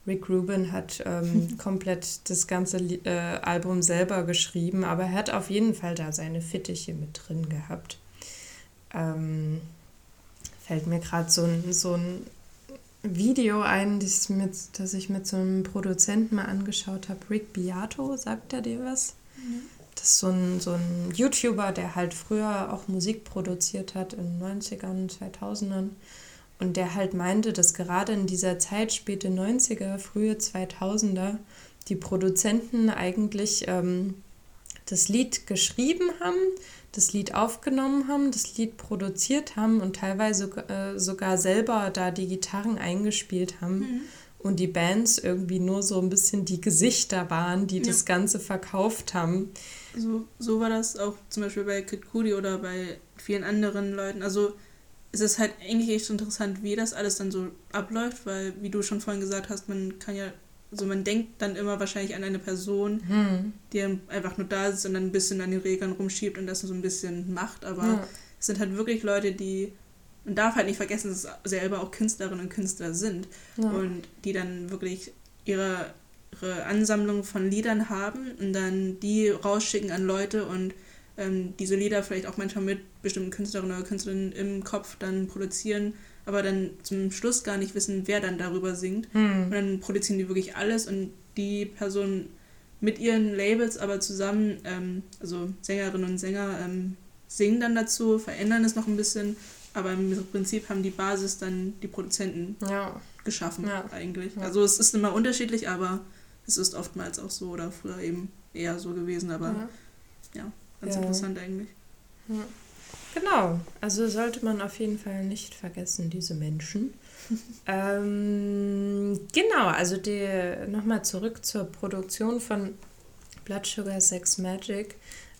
Rick Rubin hat ähm, komplett das ganze äh, Album selber geschrieben, aber er hat auf jeden Fall da seine Fittiche mit drin gehabt. Ähm, fällt mir gerade so ein, so ein Video ein, das, mit, das ich mit so einem Produzenten mal angeschaut habe. Rick Beato, sagt er dir was? Mhm. Das ist so ein, so ein YouTuber, der halt früher auch Musik produziert hat in den 90ern, 2000ern. Und der halt meinte, dass gerade in dieser Zeit, späte 90er, frühe 2000er, die Produzenten eigentlich ähm, das Lied geschrieben haben, das Lied aufgenommen haben, das Lied produziert haben und teilweise äh, sogar selber da die Gitarren eingespielt haben. Mhm. Und die Bands irgendwie nur so ein bisschen die Gesichter waren, die ja. das Ganze verkauft haben. So, so war das auch zum Beispiel bei Kid Cudi oder bei vielen anderen Leuten. Also es ist halt eigentlich echt interessant, wie das alles dann so abläuft, weil, wie du schon vorhin gesagt hast, man kann ja also man denkt dann immer wahrscheinlich an eine Person, hm. die einfach nur da ist und dann ein bisschen an den Regeln rumschiebt und das so ein bisschen macht, aber ja. es sind halt wirklich Leute, die man darf halt nicht vergessen, dass es selber auch Künstlerinnen und Künstler sind ja. und die dann wirklich ihre, ihre Ansammlung von Liedern haben und dann die rausschicken an Leute und ähm, diese Lieder vielleicht auch manchmal mit bestimmten Künstlerinnen oder Künstlerinnen im Kopf dann produzieren aber dann zum Schluss gar nicht wissen, wer dann darüber singt. Mhm. Und dann produzieren die wirklich alles und die Person mit ihren Labels aber zusammen, ähm, also Sängerinnen und Sänger, ähm, singen dann dazu, verändern es noch ein bisschen, aber im Prinzip haben die Basis dann die Produzenten ja. geschaffen ja. eigentlich. Ja. Also es ist immer unterschiedlich, aber es ist oftmals auch so oder früher eben eher so gewesen, aber ja, ganz interessant eigentlich. Ja. Genau, also sollte man auf jeden Fall nicht vergessen, diese Menschen. ähm, genau, also nochmal zurück zur Produktion von Blood Sugar Sex Magic.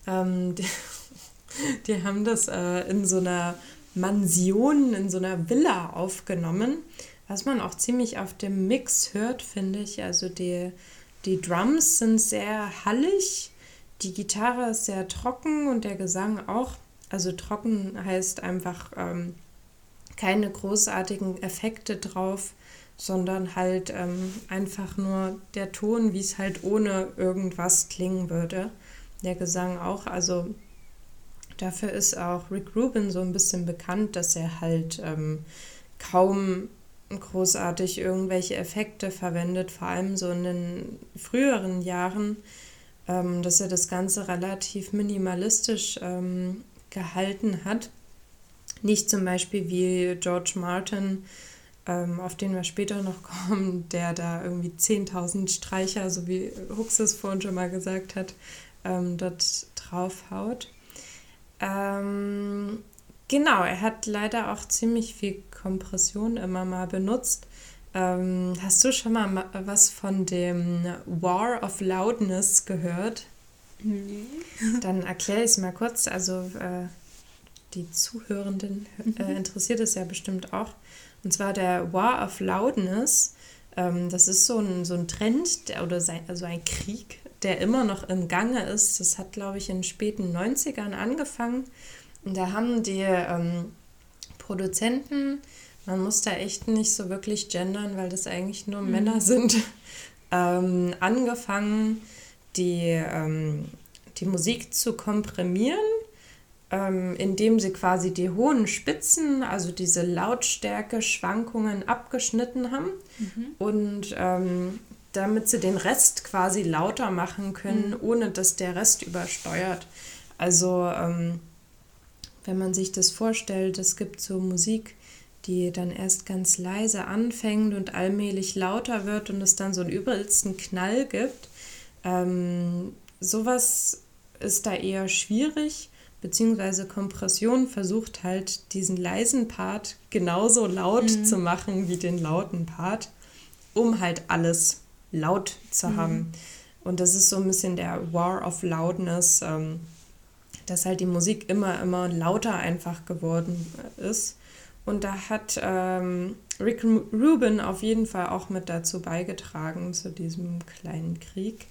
Ähm, die, die, haben das äh, in so einer Mansion, in so einer Villa aufgenommen, was man auch ziemlich auf dem Mix hört, finde ich. Also die, die Drums sind sehr hallig, die Gitarre ist sehr trocken und der Gesang auch. Also trocken heißt einfach ähm, keine großartigen Effekte drauf, sondern halt ähm, einfach nur der Ton, wie es halt ohne irgendwas klingen würde. Der Gesang auch. Also dafür ist auch Rick Rubin so ein bisschen bekannt, dass er halt ähm, kaum großartig irgendwelche Effekte verwendet, vor allem so in den früheren Jahren, ähm, dass er das Ganze relativ minimalistisch ähm, gehalten hat. Nicht zum Beispiel wie George Martin, ähm, auf den wir später noch kommen, der da irgendwie 10.000 Streicher, so wie Hux es vorhin schon mal gesagt hat, ähm, dort draufhaut. Ähm, genau, er hat leider auch ziemlich viel Kompression immer mal benutzt. Ähm, hast du schon mal was von dem War of Loudness gehört? Nee. Dann erkläre ich es mal kurz. Also äh, die Zuhörenden äh, mhm. interessiert es ja bestimmt auch. Und zwar der War of Loudness. Ähm, das ist so ein, so ein Trend der, oder sein, also ein Krieg, der immer noch im Gange ist. Das hat, glaube ich, in den späten 90ern angefangen. Und da haben die ähm, Produzenten, man muss da echt nicht so wirklich gendern, weil das eigentlich nur mhm. Männer sind, ähm, angefangen, die, ähm, die Musik zu komprimieren, ähm, indem sie quasi die hohen Spitzen, also diese Lautstärke-Schwankungen abgeschnitten haben mhm. und ähm, damit sie den Rest quasi lauter machen können, mhm. ohne dass der Rest übersteuert. Also ähm, wenn man sich das vorstellt, es gibt so Musik, die dann erst ganz leise anfängt und allmählich lauter wird und es dann so einen übelsten Knall gibt, ähm, sowas ist da eher schwierig, beziehungsweise Kompression versucht halt diesen leisen Part genauso laut mhm. zu machen wie den lauten Part, um halt alles laut zu mhm. haben. Und das ist so ein bisschen der War of Loudness, ähm, dass halt die Musik immer, immer lauter einfach geworden ist. Und da hat ähm, Rick Rubin auf jeden Fall auch mit dazu beigetragen, zu diesem kleinen Krieg.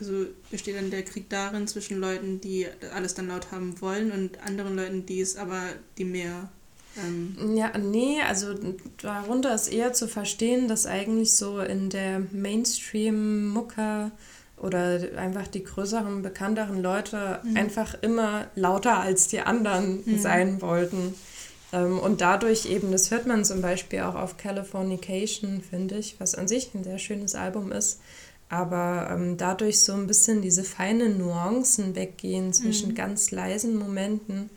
Also besteht dann der Krieg darin zwischen Leuten, die alles dann laut haben wollen und anderen Leuten, die es aber, die mehr. Ähm ja, nee, also darunter ist eher zu verstehen, dass eigentlich so in der Mainstream-Mucke oder einfach die größeren, bekannteren Leute mhm. einfach immer lauter als die anderen mhm. sein wollten. Ähm, und dadurch eben, das hört man zum Beispiel auch auf Californication, finde ich, was an sich ein sehr schönes Album ist. Aber ähm, dadurch so ein bisschen diese feinen Nuancen weggehen zwischen mhm. ganz leisen Momenten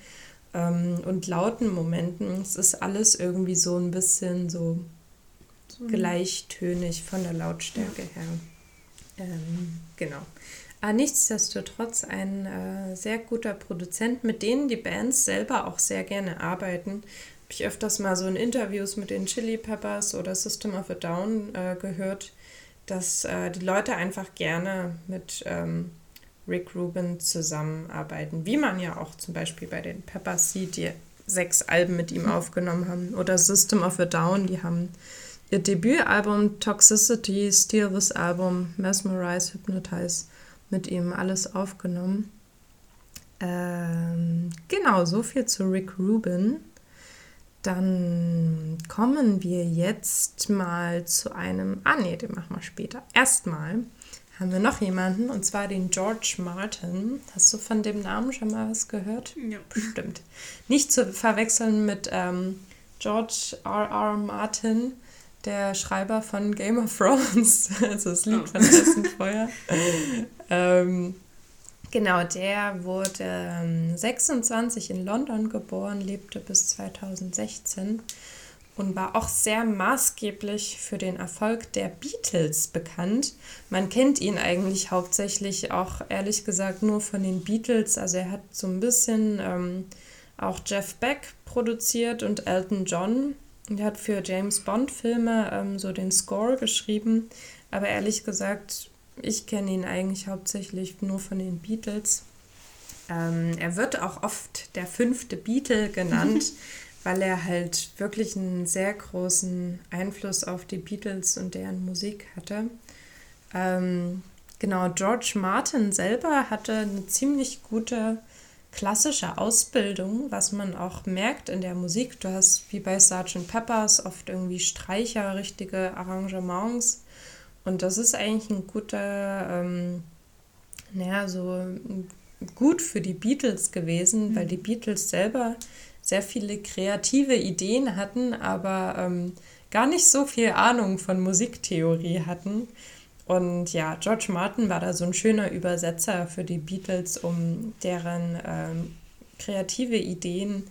ähm, und lauten Momenten. Es ist alles irgendwie so ein bisschen so, so gleichtönig von der Lautstärke her. Ähm, genau. Aber nichtsdestotrotz ein äh, sehr guter Produzent, mit denen die Bands selber auch sehr gerne arbeiten. Habe ich öfters mal so in Interviews mit den Chili Peppers oder System of a Down äh, gehört, dass äh, die Leute einfach gerne mit ähm, Rick Rubin zusammenarbeiten. Wie man ja auch zum Beispiel bei den Peppers sieht, die sechs Alben mit ihm aufgenommen haben. Oder System of a Down, die haben ihr Debütalbum Toxicity, Steal This Album, Mesmerize, Hypnotize mit ihm alles aufgenommen. Ähm, genau, so viel zu Rick Rubin. Dann kommen wir jetzt mal zu einem. Ah, nee, den machen wir später. Erstmal haben wir noch jemanden und zwar den George Martin. Hast du von dem Namen schon mal was gehört? Ja. Bestimmt. Nicht zu verwechseln mit ähm, George R. R. Martin, der Schreiber von Game of Thrones, also das Lied oh. von Essen Feuer. ähm, genau, der wurde 26 ähm, in London geboren, lebte bis 2016 und war auch sehr maßgeblich für den Erfolg der Beatles bekannt. Man kennt ihn eigentlich hauptsächlich auch ehrlich gesagt nur von den Beatles. Also er hat so ein bisschen ähm, auch Jeff Beck produziert und Elton John er hat für James Bond-Filme ähm, so den Score geschrieben, aber ehrlich gesagt, ich kenne ihn eigentlich hauptsächlich nur von den Beatles. Ähm, er wird auch oft der fünfte Beatle genannt, weil er halt wirklich einen sehr großen Einfluss auf die Beatles und deren Musik hatte. Ähm, genau, George Martin selber hatte eine ziemlich gute klassische Ausbildung, was man auch merkt in der Musik. Du hast wie bei Sgt. Peppers oft irgendwie Streicher, richtige Arrangements. Und das ist eigentlich ein guter, ähm, naja, so gut für die Beatles gewesen, mhm. weil die Beatles selber sehr viele kreative Ideen hatten, aber ähm, gar nicht so viel Ahnung von Musiktheorie hatten. Und ja, George Martin war da so ein schöner Übersetzer für die Beatles, um deren ähm, kreative Ideen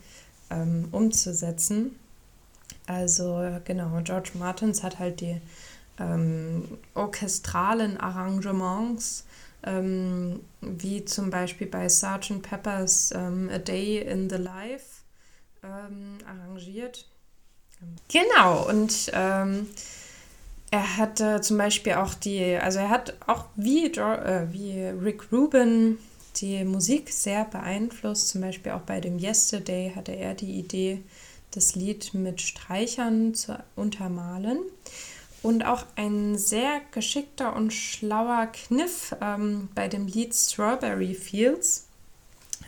ähm, umzusetzen. Also genau, George Martins hat halt die ähm, orchestralen Arrangements, ähm, wie zum Beispiel bei Sgt. Pepper's ähm, A Day in the Life ähm, arrangiert. Genau, und er hatte zum Beispiel auch die, also er hat auch wie, äh, wie Rick Rubin die Musik sehr beeinflusst. Zum Beispiel auch bei dem Yesterday hatte er die Idee, das Lied mit Streichern zu untermalen. Und auch ein sehr geschickter und schlauer Kniff ähm, bei dem Lied Strawberry Fields.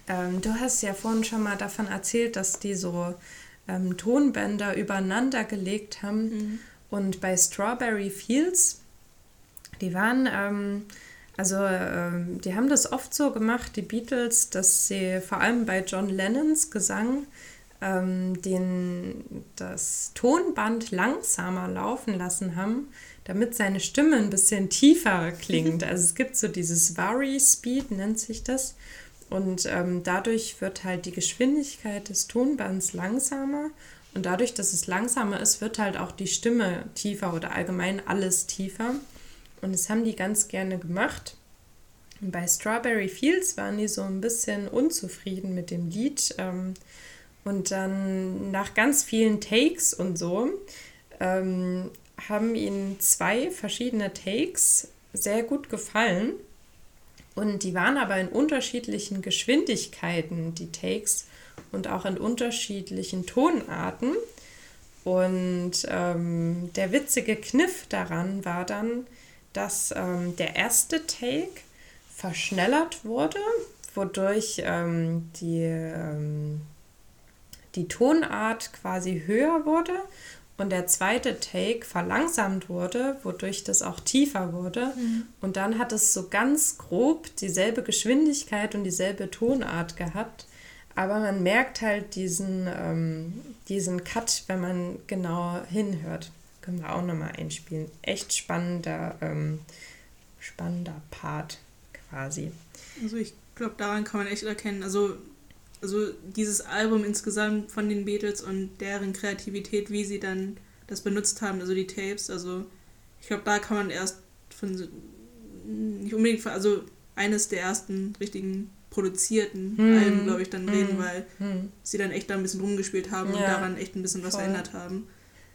Ähm, du hast ja vorhin schon mal davon erzählt, dass die so ähm, Tonbänder übereinander gelegt haben. Mhm. Und bei Strawberry Fields, die waren, ähm, also ähm, die haben das oft so gemacht, die Beatles, dass sie vor allem bei John Lennons Gesang ähm, den, das Tonband langsamer laufen lassen haben, damit seine Stimme ein bisschen tiefer klingt. Also es gibt so dieses Vary Speed, nennt sich das. Und ähm, dadurch wird halt die Geschwindigkeit des Tonbands langsamer und dadurch, dass es langsamer ist, wird halt auch die Stimme tiefer oder allgemein alles tiefer. Und das haben die ganz gerne gemacht. Und bei Strawberry Fields waren die so ein bisschen unzufrieden mit dem Lied. Ähm, und dann nach ganz vielen Takes und so ähm, haben ihnen zwei verschiedene Takes sehr gut gefallen. Und die waren aber in unterschiedlichen Geschwindigkeiten, die Takes und auch in unterschiedlichen Tonarten. Und ähm, der witzige Kniff daran war dann, dass ähm, der erste Take verschnellert wurde, wodurch ähm, die, ähm, die Tonart quasi höher wurde und der zweite Take verlangsamt wurde, wodurch das auch tiefer wurde. Mhm. Und dann hat es so ganz grob dieselbe Geschwindigkeit und dieselbe Tonart gehabt Aber man merkt halt diesen, ähm, diesen Cut, wenn man genau hinhört. Können wir auch nochmal einspielen. Echt spannender, ähm, spannender Part quasi. Also ich glaube, daran kann man echt erkennen, also, also dieses Album insgesamt von den Beatles und deren Kreativität, wie sie dann das benutzt haben, also die Tapes, also ich glaube, da kann man erst von, nicht unbedingt, also eines der ersten richtigen produzierten hm. Alben, glaube ich, dann hm. reden, weil hm. sie dann echt da ein bisschen rumgespielt haben ja. und daran echt ein bisschen was voll. verändert haben.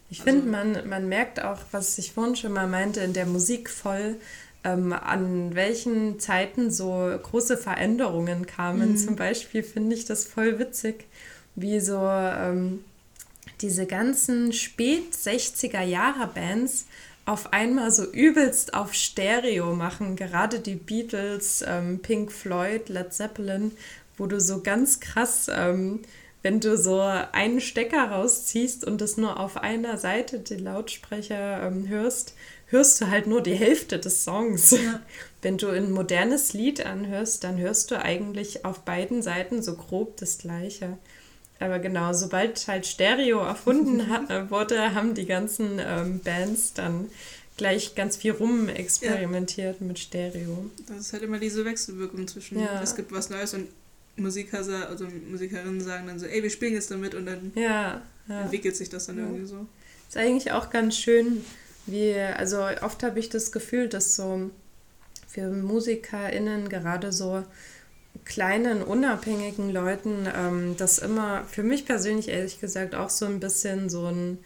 Ich also, finde, man, man merkt auch, was ich vorhin schon mal meinte, in der Musik voll, ähm, an welchen Zeiten so große Veränderungen kamen. Mhm. Zum Beispiel finde ich das voll witzig, wie so ähm, diese ganzen spät 60er Jahre Bands auf einmal so übelst auf Stereo machen. Gerade die Beatles, ähm, Pink Floyd, Led Zeppelin, wo du so ganz krass, ähm, wenn du so einen Stecker rausziehst und das nur auf einer Seite die Lautsprecher ähm, hörst, hörst du halt nur die Hälfte des Songs. Ja. Wenn du ein modernes Lied anhörst, dann hörst du eigentlich auf beiden Seiten so grob das Gleiche. Aber genau, sobald halt Stereo erfunden hat, wurde, haben die ganzen ähm, Bands dann gleich ganz viel rum experimentiert ja. mit Stereo. Das ist halt immer diese Wechselwirkung zwischen, ja. es gibt was Neues und Musiker, also Musikerinnen sagen dann so, ey, wir spielen jetzt damit und dann ja, entwickelt sich das dann irgendwie so. Ist eigentlich auch ganz schön, wie, also oft habe ich das Gefühl, dass so für MusikerInnen gerade so kleinen, unabhängigen Leuten ähm, das immer, für mich persönlich ehrlich gesagt, auch so ein bisschen so ein,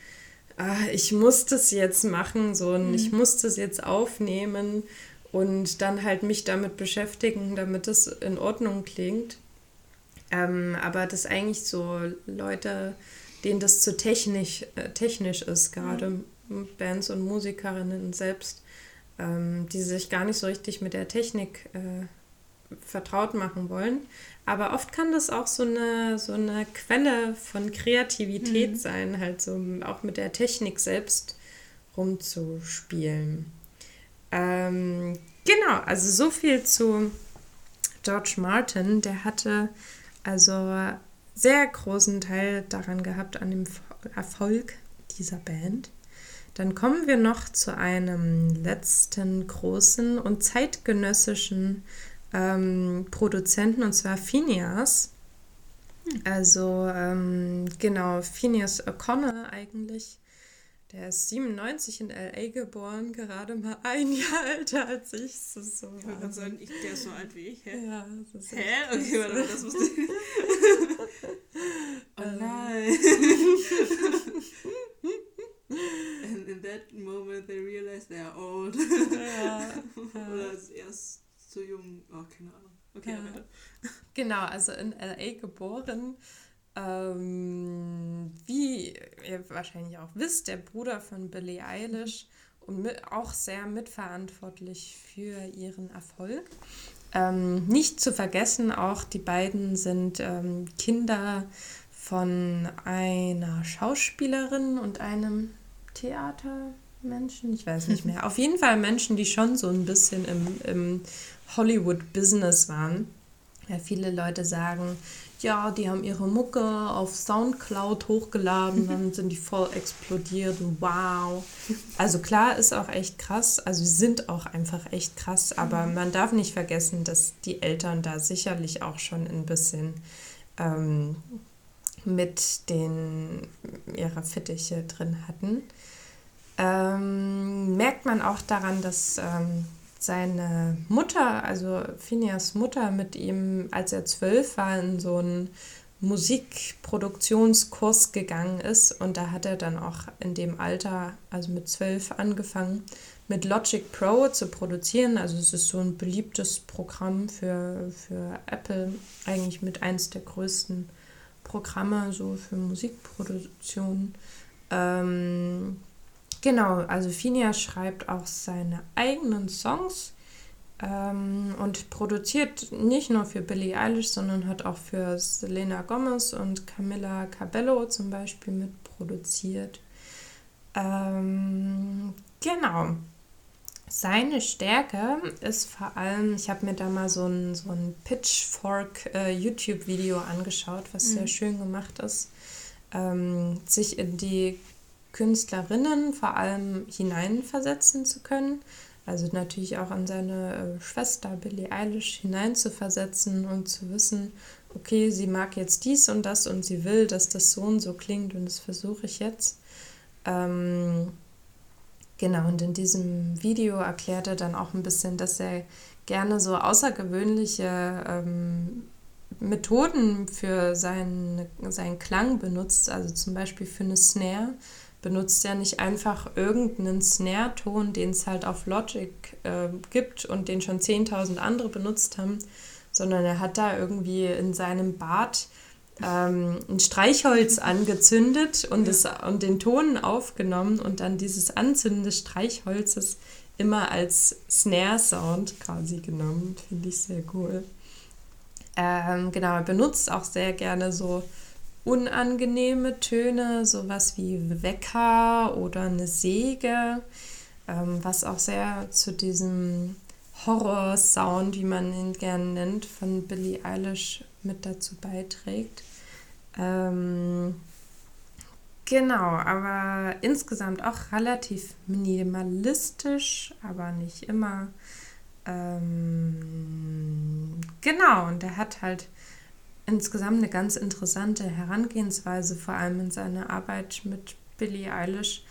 ah, ich muss das jetzt machen, so ein, mhm. ich muss das jetzt aufnehmen und dann halt mich damit beschäftigen, damit es in Ordnung klingt. Ähm, aber das eigentlich so Leute, denen das zu technisch, äh, technisch ist, gerade mhm. Bands und Musikerinnen selbst, ähm, die sich gar nicht so richtig mit der Technik äh, vertraut machen wollen. Aber oft kann das auch so eine, so eine Quelle von Kreativität mhm. sein, halt so auch mit der Technik selbst rumzuspielen. Ähm, genau, also so viel zu George Martin. Der hatte also sehr großen Teil daran gehabt, an dem Erfolg dieser Band. Dann kommen wir noch zu einem letzten großen und zeitgenössischen ähm, Produzenten und zwar Phineas. Also ähm, genau, Phineas O'Connor eigentlich. Der ist 97 in LA geboren, gerade mal ein Jahr älter als ich. Das ist so ich würde sagen, ich, der ist so alt wie ich. Hä? Ja, das ist Hä? Okay, warte mal, das wusste ich. oh nein. And in that moment they realize they are old. Ja, Oder erst zu jung. Oh, keine Ahnung. Okay, ja. Genau, also in LA geboren. Ähm, wie ihr wahrscheinlich auch wisst, der Bruder von Billie Eilish und mit, auch sehr mitverantwortlich für ihren Erfolg. Ähm, nicht zu vergessen, auch die beiden sind ähm, Kinder von einer Schauspielerin und einem Theatermenschen, ich weiß nicht mehr. Auf jeden Fall Menschen, die schon so ein bisschen im, im Hollywood-Business waren. Ja, viele Leute sagen, ja, die haben ihre Mucke auf Soundcloud hochgeladen, dann sind die voll explodiert. Wow. Also klar, ist auch echt krass. Also sie sind auch einfach echt krass, aber mhm. man darf nicht vergessen, dass die Eltern da sicherlich auch schon ein bisschen ähm, mit den ihrer Fittiche drin hatten. Ähm, merkt man auch daran, dass ähm, seine Mutter, also Phineas Mutter, mit ihm, als er zwölf war, in so einen Musikproduktionskurs gegangen ist. Und da hat er dann auch in dem Alter, also mit zwölf, angefangen, mit Logic Pro zu produzieren. Also es ist so ein beliebtes Programm für, für Apple, eigentlich mit eins der größten Programme so für Musikproduktion. Ähm, Genau, also Finia schreibt auch seine eigenen Songs ähm, und produziert nicht nur für Billie Eilish, sondern hat auch für Selena Gomez und Camilla Cabello zum Beispiel mitproduziert. Ähm, genau. seine Stärke ist vor allem, ich habe mir da mal so ein, so ein Pitchfork äh, angeschaut, was mhm. sehr schön gemacht ist, ähm, sich in die Künstlerinnen vor allem hineinversetzen zu können. Also natürlich auch an seine äh, Schwester Billie Eilish hineinzuversetzen und zu wissen, okay, sie mag jetzt dies und das und sie will, dass das so und so klingt und das versuche ich jetzt. Ähm, genau, und in diesem Video erklärt er dann auch ein bisschen, dass er gerne so außergewöhnliche ähm, Methoden für seinen, seinen Klang benutzt, also zum Beispiel für eine Snare benutzt er nicht einfach irgendeinen Snare-Ton, den es halt auf Logic äh, gibt und den schon 10.000 andere benutzt haben, sondern er hat da irgendwie in seinem Bad ähm, ein Streichholz angezündet und, ja. es, und den Ton aufgenommen und dann dieses Anzünden des Streichholzes immer als Snare-Sound quasi genommen. Finde ich sehr cool. Ähm, genau, er benutzt auch sehr gerne so unangenehme Töne, sowas wie Wecker oder eine Säge, ähm, was auch sehr zu diesem Horror-Sound, wie man ihn gerne nennt, von Billie Eilish mit dazu beiträgt. Ähm, genau, aber insgesamt auch relativ minimalistisch, aber nicht immer. Ähm, genau, und er hat halt insgesamt eine ganz interessante Herangehensweise, vor allem in seiner Arbeit mit Billie Eilish,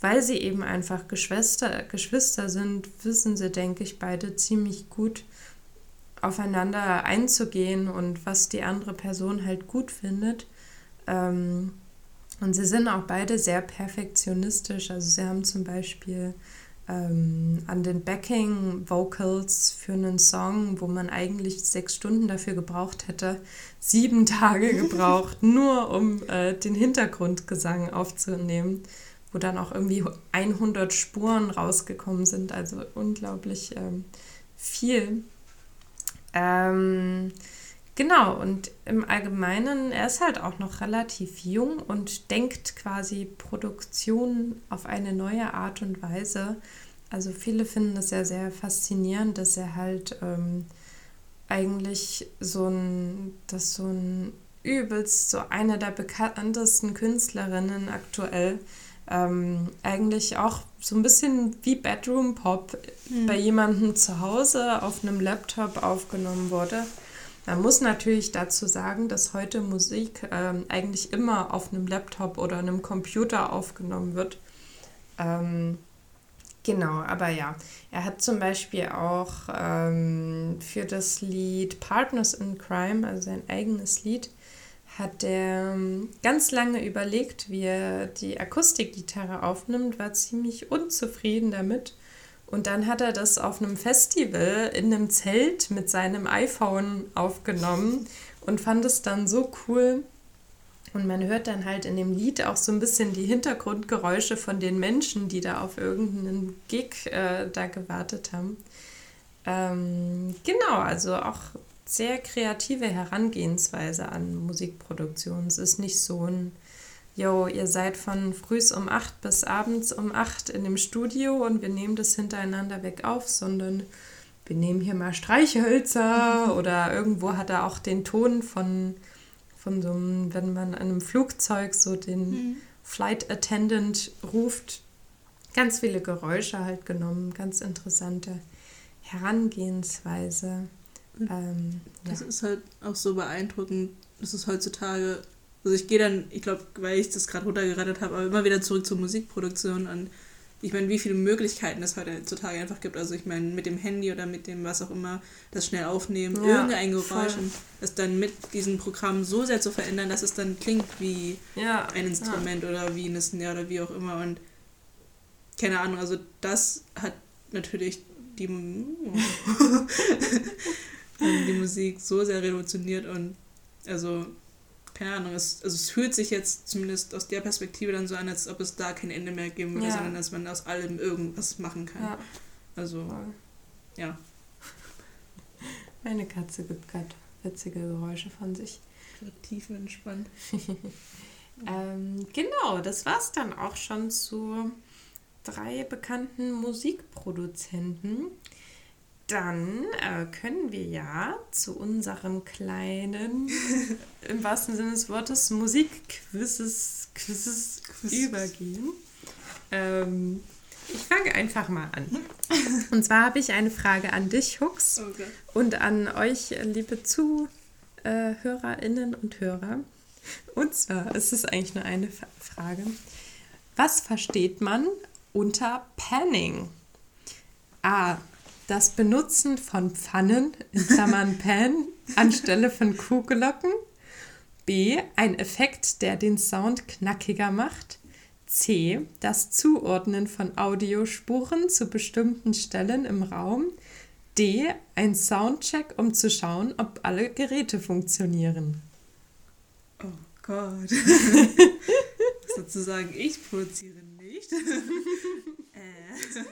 weil sie eben einfach Geschwister, Geschwister sind, wissen sie, denke ich, beide ziemlich gut aufeinander einzugehen und was die andere Person halt gut findet. Ähm, und sie sind auch beide sehr perfektionistisch. Also sie haben zum Beispiel ähm, an den Backing-Vocals für einen Song, wo man eigentlich sechs Stunden dafür gebraucht hätte, sieben Tage gebraucht, nur um äh, den Hintergrundgesang aufzunehmen, wo dann auch irgendwie 100 Spuren rausgekommen sind, also unglaublich ähm, viel. Ähm, genau, und im Allgemeinen, er ist halt auch noch relativ jung und denkt quasi Produktion auf eine neue Art und Weise. Also viele finden das ja sehr faszinierend, dass er halt ähm, eigentlich so ein, dass so ein übelst so eine der bekanntesten Künstlerinnen aktuell ähm, eigentlich auch so ein bisschen wie Bedroom Pop mhm. bei jemandem zu Hause auf einem Laptop aufgenommen wurde. Man muss natürlich dazu sagen, dass heute Musik ähm, eigentlich immer auf einem Laptop oder einem Computer aufgenommen wird. Ähm, genau, aber ja, er hat zum Beispiel auch ähm, für das Lied Partners in Crime, also sein eigenes Lied, hat er ähm, ganz lange überlegt, wie er die Akustikgitarre aufnimmt, war ziemlich unzufrieden damit. Und dann hat er das auf einem Festival in einem Zelt mit seinem iPhone aufgenommen und fand es dann so cool. Und man hört dann halt in dem Lied auch so ein bisschen die Hintergrundgeräusche von den Menschen, die da auf irgendeinen Gig äh, da gewartet haben. Ähm, genau, also auch sehr kreative Herangehensweise an Musikproduktion. Es ist nicht so ein, yo, ihr seid von frühs um acht bis abends um acht in dem Studio und wir nehmen das hintereinander weg auf, sondern wir nehmen hier mal Streichhölzer oder irgendwo hat er auch den Ton von, von so einem, wenn man an einem Flugzeug so den mhm. Flight Attendant ruft, ganz viele Geräusche halt genommen, ganz interessante Herangehensweise. Ähm, das ja. ist halt auch so beeindruckend, dass es heutzutage, also ich gehe dann, ich glaube, weil ich das gerade runtergerettet habe, aber immer wieder zurück zur Musikproduktion und ich meine, wie viele Möglichkeiten es heutzutage einfach gibt. Also ich meine, mit dem Handy oder mit dem was auch immer, das schnell aufnehmen, ja, irgendein Geräusch und das dann mit diesem Programm so sehr zu verändern, dass es dann klingt wie ja, ein Instrument ja. oder wie eine Snare oder wie auch immer. Und keine Ahnung, also das hat natürlich die die Musik so sehr revolutioniert und also, keine Ahnung, es, also es fühlt sich jetzt zumindest aus der Perspektive dann so an, als ob es da kein Ende mehr geben würde, ja. sondern dass man aus allem irgendwas machen kann. Ja. Also, Voll. ja. Meine Katze gibt gerade witzige Geräusche von sich. Tief entspannt. ähm, genau, das war's dann auch schon zu drei bekannten Musikproduzenten, dann äh, können wir ja zu unserem kleinen, im wahrsten Sinne des Wortes, Musikquizzes Quizzes übergehen. Ähm, ich fange einfach mal an. Und zwar habe ich eine Frage an dich, Hux, Okay. und an euch, liebe Zuhörerinnen und Hörer. Und zwar ist es eigentlich nur eine Frage. Was versteht man unter Panning? A. Das Benutzen von Pfannen, in Klammern Pan, anstelle von Kuhglocken. B. Ein Effekt, der den Sound knackiger macht. C. Das Zuordnen von Audiospuren zu bestimmten Stellen im Raum. D. Ein Soundcheck, um zu schauen, ob alle Geräte funktionieren. Oh Gott. Was dazu sagen, ich produziere nicht. äh.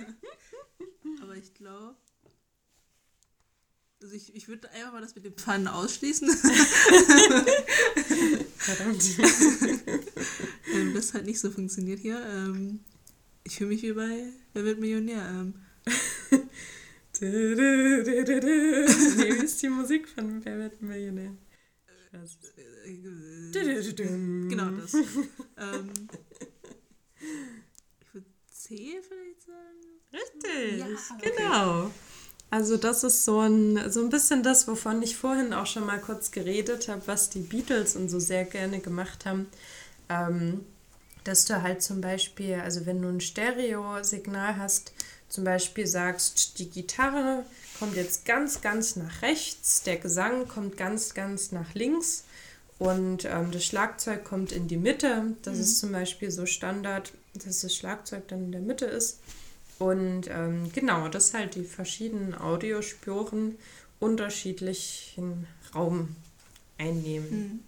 Aber ich glaube. Also ich, ich würde einfach mal das mit den Pfannen ausschließen. Verdammt. ähm, das hat nicht so funktioniert hier. Ähm, ich fühle mich wie bei Wer wird Millionär? Ähm, Nee, wie ist die Musik von Wer wird Millionär? Ich weiß es. äh, genau das. ähm, ich würde C vielleicht sagen. Richtig, Ja, okay. Also das ist so ein, so ein bisschen das, wovon ich vorhin auch schon mal kurz geredet habe, was die Beatles und so sehr gerne gemacht haben. Ähm, dass du halt zum Beispiel, also wenn du ein Stereo-Signal hast, zum Beispiel sagst, die Gitarre kommt jetzt ganz, ganz nach rechts, der Gesang kommt ganz, ganz nach links und ähm, das Schlagzeug kommt in die Mitte. Das ist zum Beispiel so Standard, dass das Schlagzeug dann in der Mitte ist. Und ähm, genau, dass halt die verschiedenen Audiospuren unterschiedlichen Raum einnehmen. Mhm.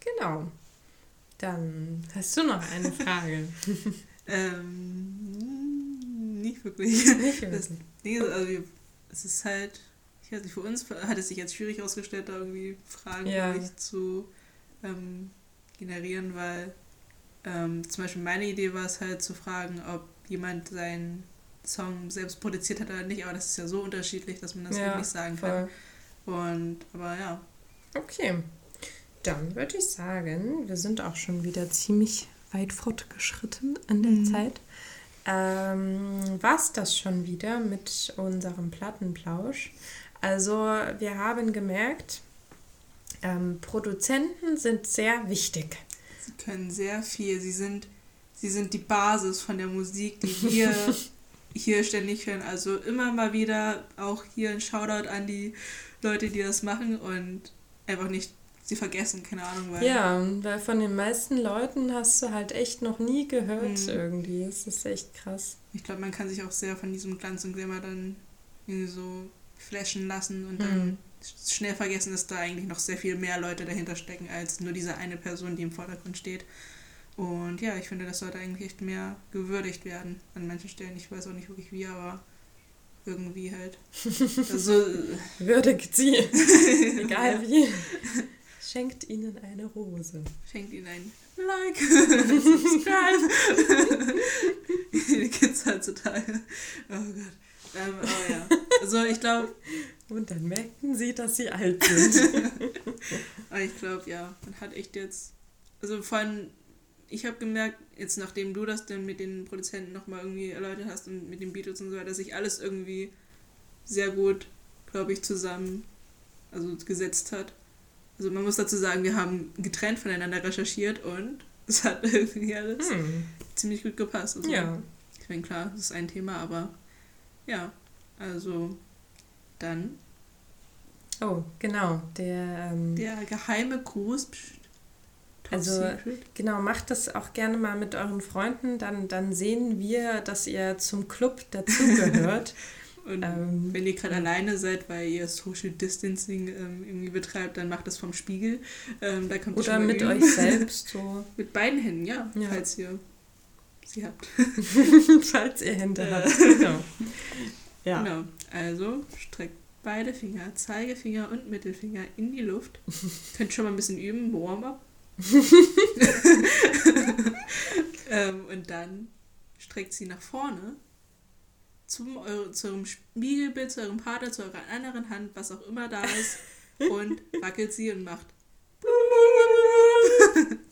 Genau. Dann hast du noch eine Frage. Ähm, nicht wirklich. Nicht Das. Ding ist, also es ist halt, ich weiß nicht, für uns hat es sich jetzt schwierig ausgestellt, da irgendwie Fragen Ja. zu ähm, generieren, weil ähm, zum Beispiel meine Idee war es halt zu fragen, ob jemand seinen Song selbst produziert hat oder nicht, aber das ist ja so unterschiedlich, dass man das Ja, eben nicht sagen kann. Voll. Und, aber ja, Okay. Dann würde ich sagen, wir sind auch schon wieder ziemlich weit fortgeschritten in der Mhm. Zeit. Ähm, War es das schon wieder mit unserem Plattenplausch? Also, wir haben gemerkt, ähm, Produzenten sind sehr wichtig. sie können sehr viel. Sie sind, sie sind die Basis von der Musik, die wir hier ständig hören. Also immer mal wieder auch hier ein Shoutout an die Leute, die das machen und einfach nicht sie vergessen, keine Ahnung, weil Ja, weil von den meisten Leuten hast du halt echt noch nie gehört Mhm. irgendwie. Es ist echt krass. ich glaube, man kann sich auch sehr von diesem Glanz und Glamour dann irgendwie so flashen lassen und dann Mhm. schnell vergessen, dass da eigentlich noch sehr viel mehr Leute dahinter stecken, als nur diese eine Person, die im Vordergrund steht. Und ja, ich finde, das sollte eigentlich echt mehr gewürdigt werden an manchen Stellen. Ich weiß auch nicht wirklich wie, aber irgendwie halt. Also, Würdigt sie, egal wie. Schenkt ihnen eine Rose. schenkt ihnen ein Like, Subscribe. die Kids heutzutage. Oh Gott. Ähm, aber ja. Also ich glaube, Und dann merkten sie, dass sie alt sind. Ich glaube, ja, man hat echt jetzt. Also vor allem, ich habe gemerkt, jetzt nachdem du das dann mit den Produzenten nochmal irgendwie erläutert hast und mit den Beatles und so weiter, dass sich alles irgendwie sehr gut, glaube ich, zusammen also gesetzt hat. Also man muss dazu sagen, wir haben getrennt voneinander recherchiert und es hat irgendwie alles Hm. ziemlich gut gepasst. Also, Ja. Ich meine, klar, das ist ein Thema, aber ja, also dann Oh, genau. Der, ähm, der geheime Gruß. Also, genau, macht das auch gerne mal mit euren Freunden. Dann, dann sehen wir, dass ihr zum Club dazugehört. Und ähm, wenn ihr gerade alleine seid, weil ihr Social Distancing ähm, irgendwie betreibt, dann macht das vom Spiegel. Ähm, da kommt oder mit üben. euch selbst so, Mit beiden Händen, ja, Ja. falls ihr sie habt. falls ihr Hände Äh. habt. Genau. Ja. Genau. Also streckt beide Finger, Zeigefinger und Mittelfinger in die Luft. Könnt schon mal ein bisschen üben, Warm-up. ähm, und dann streckt sie nach vorne zum eure, zu eurem Spiegelbild, zu eurem Partner, zu eurer anderen Hand, was auch immer da ist, und wackelt sie und macht.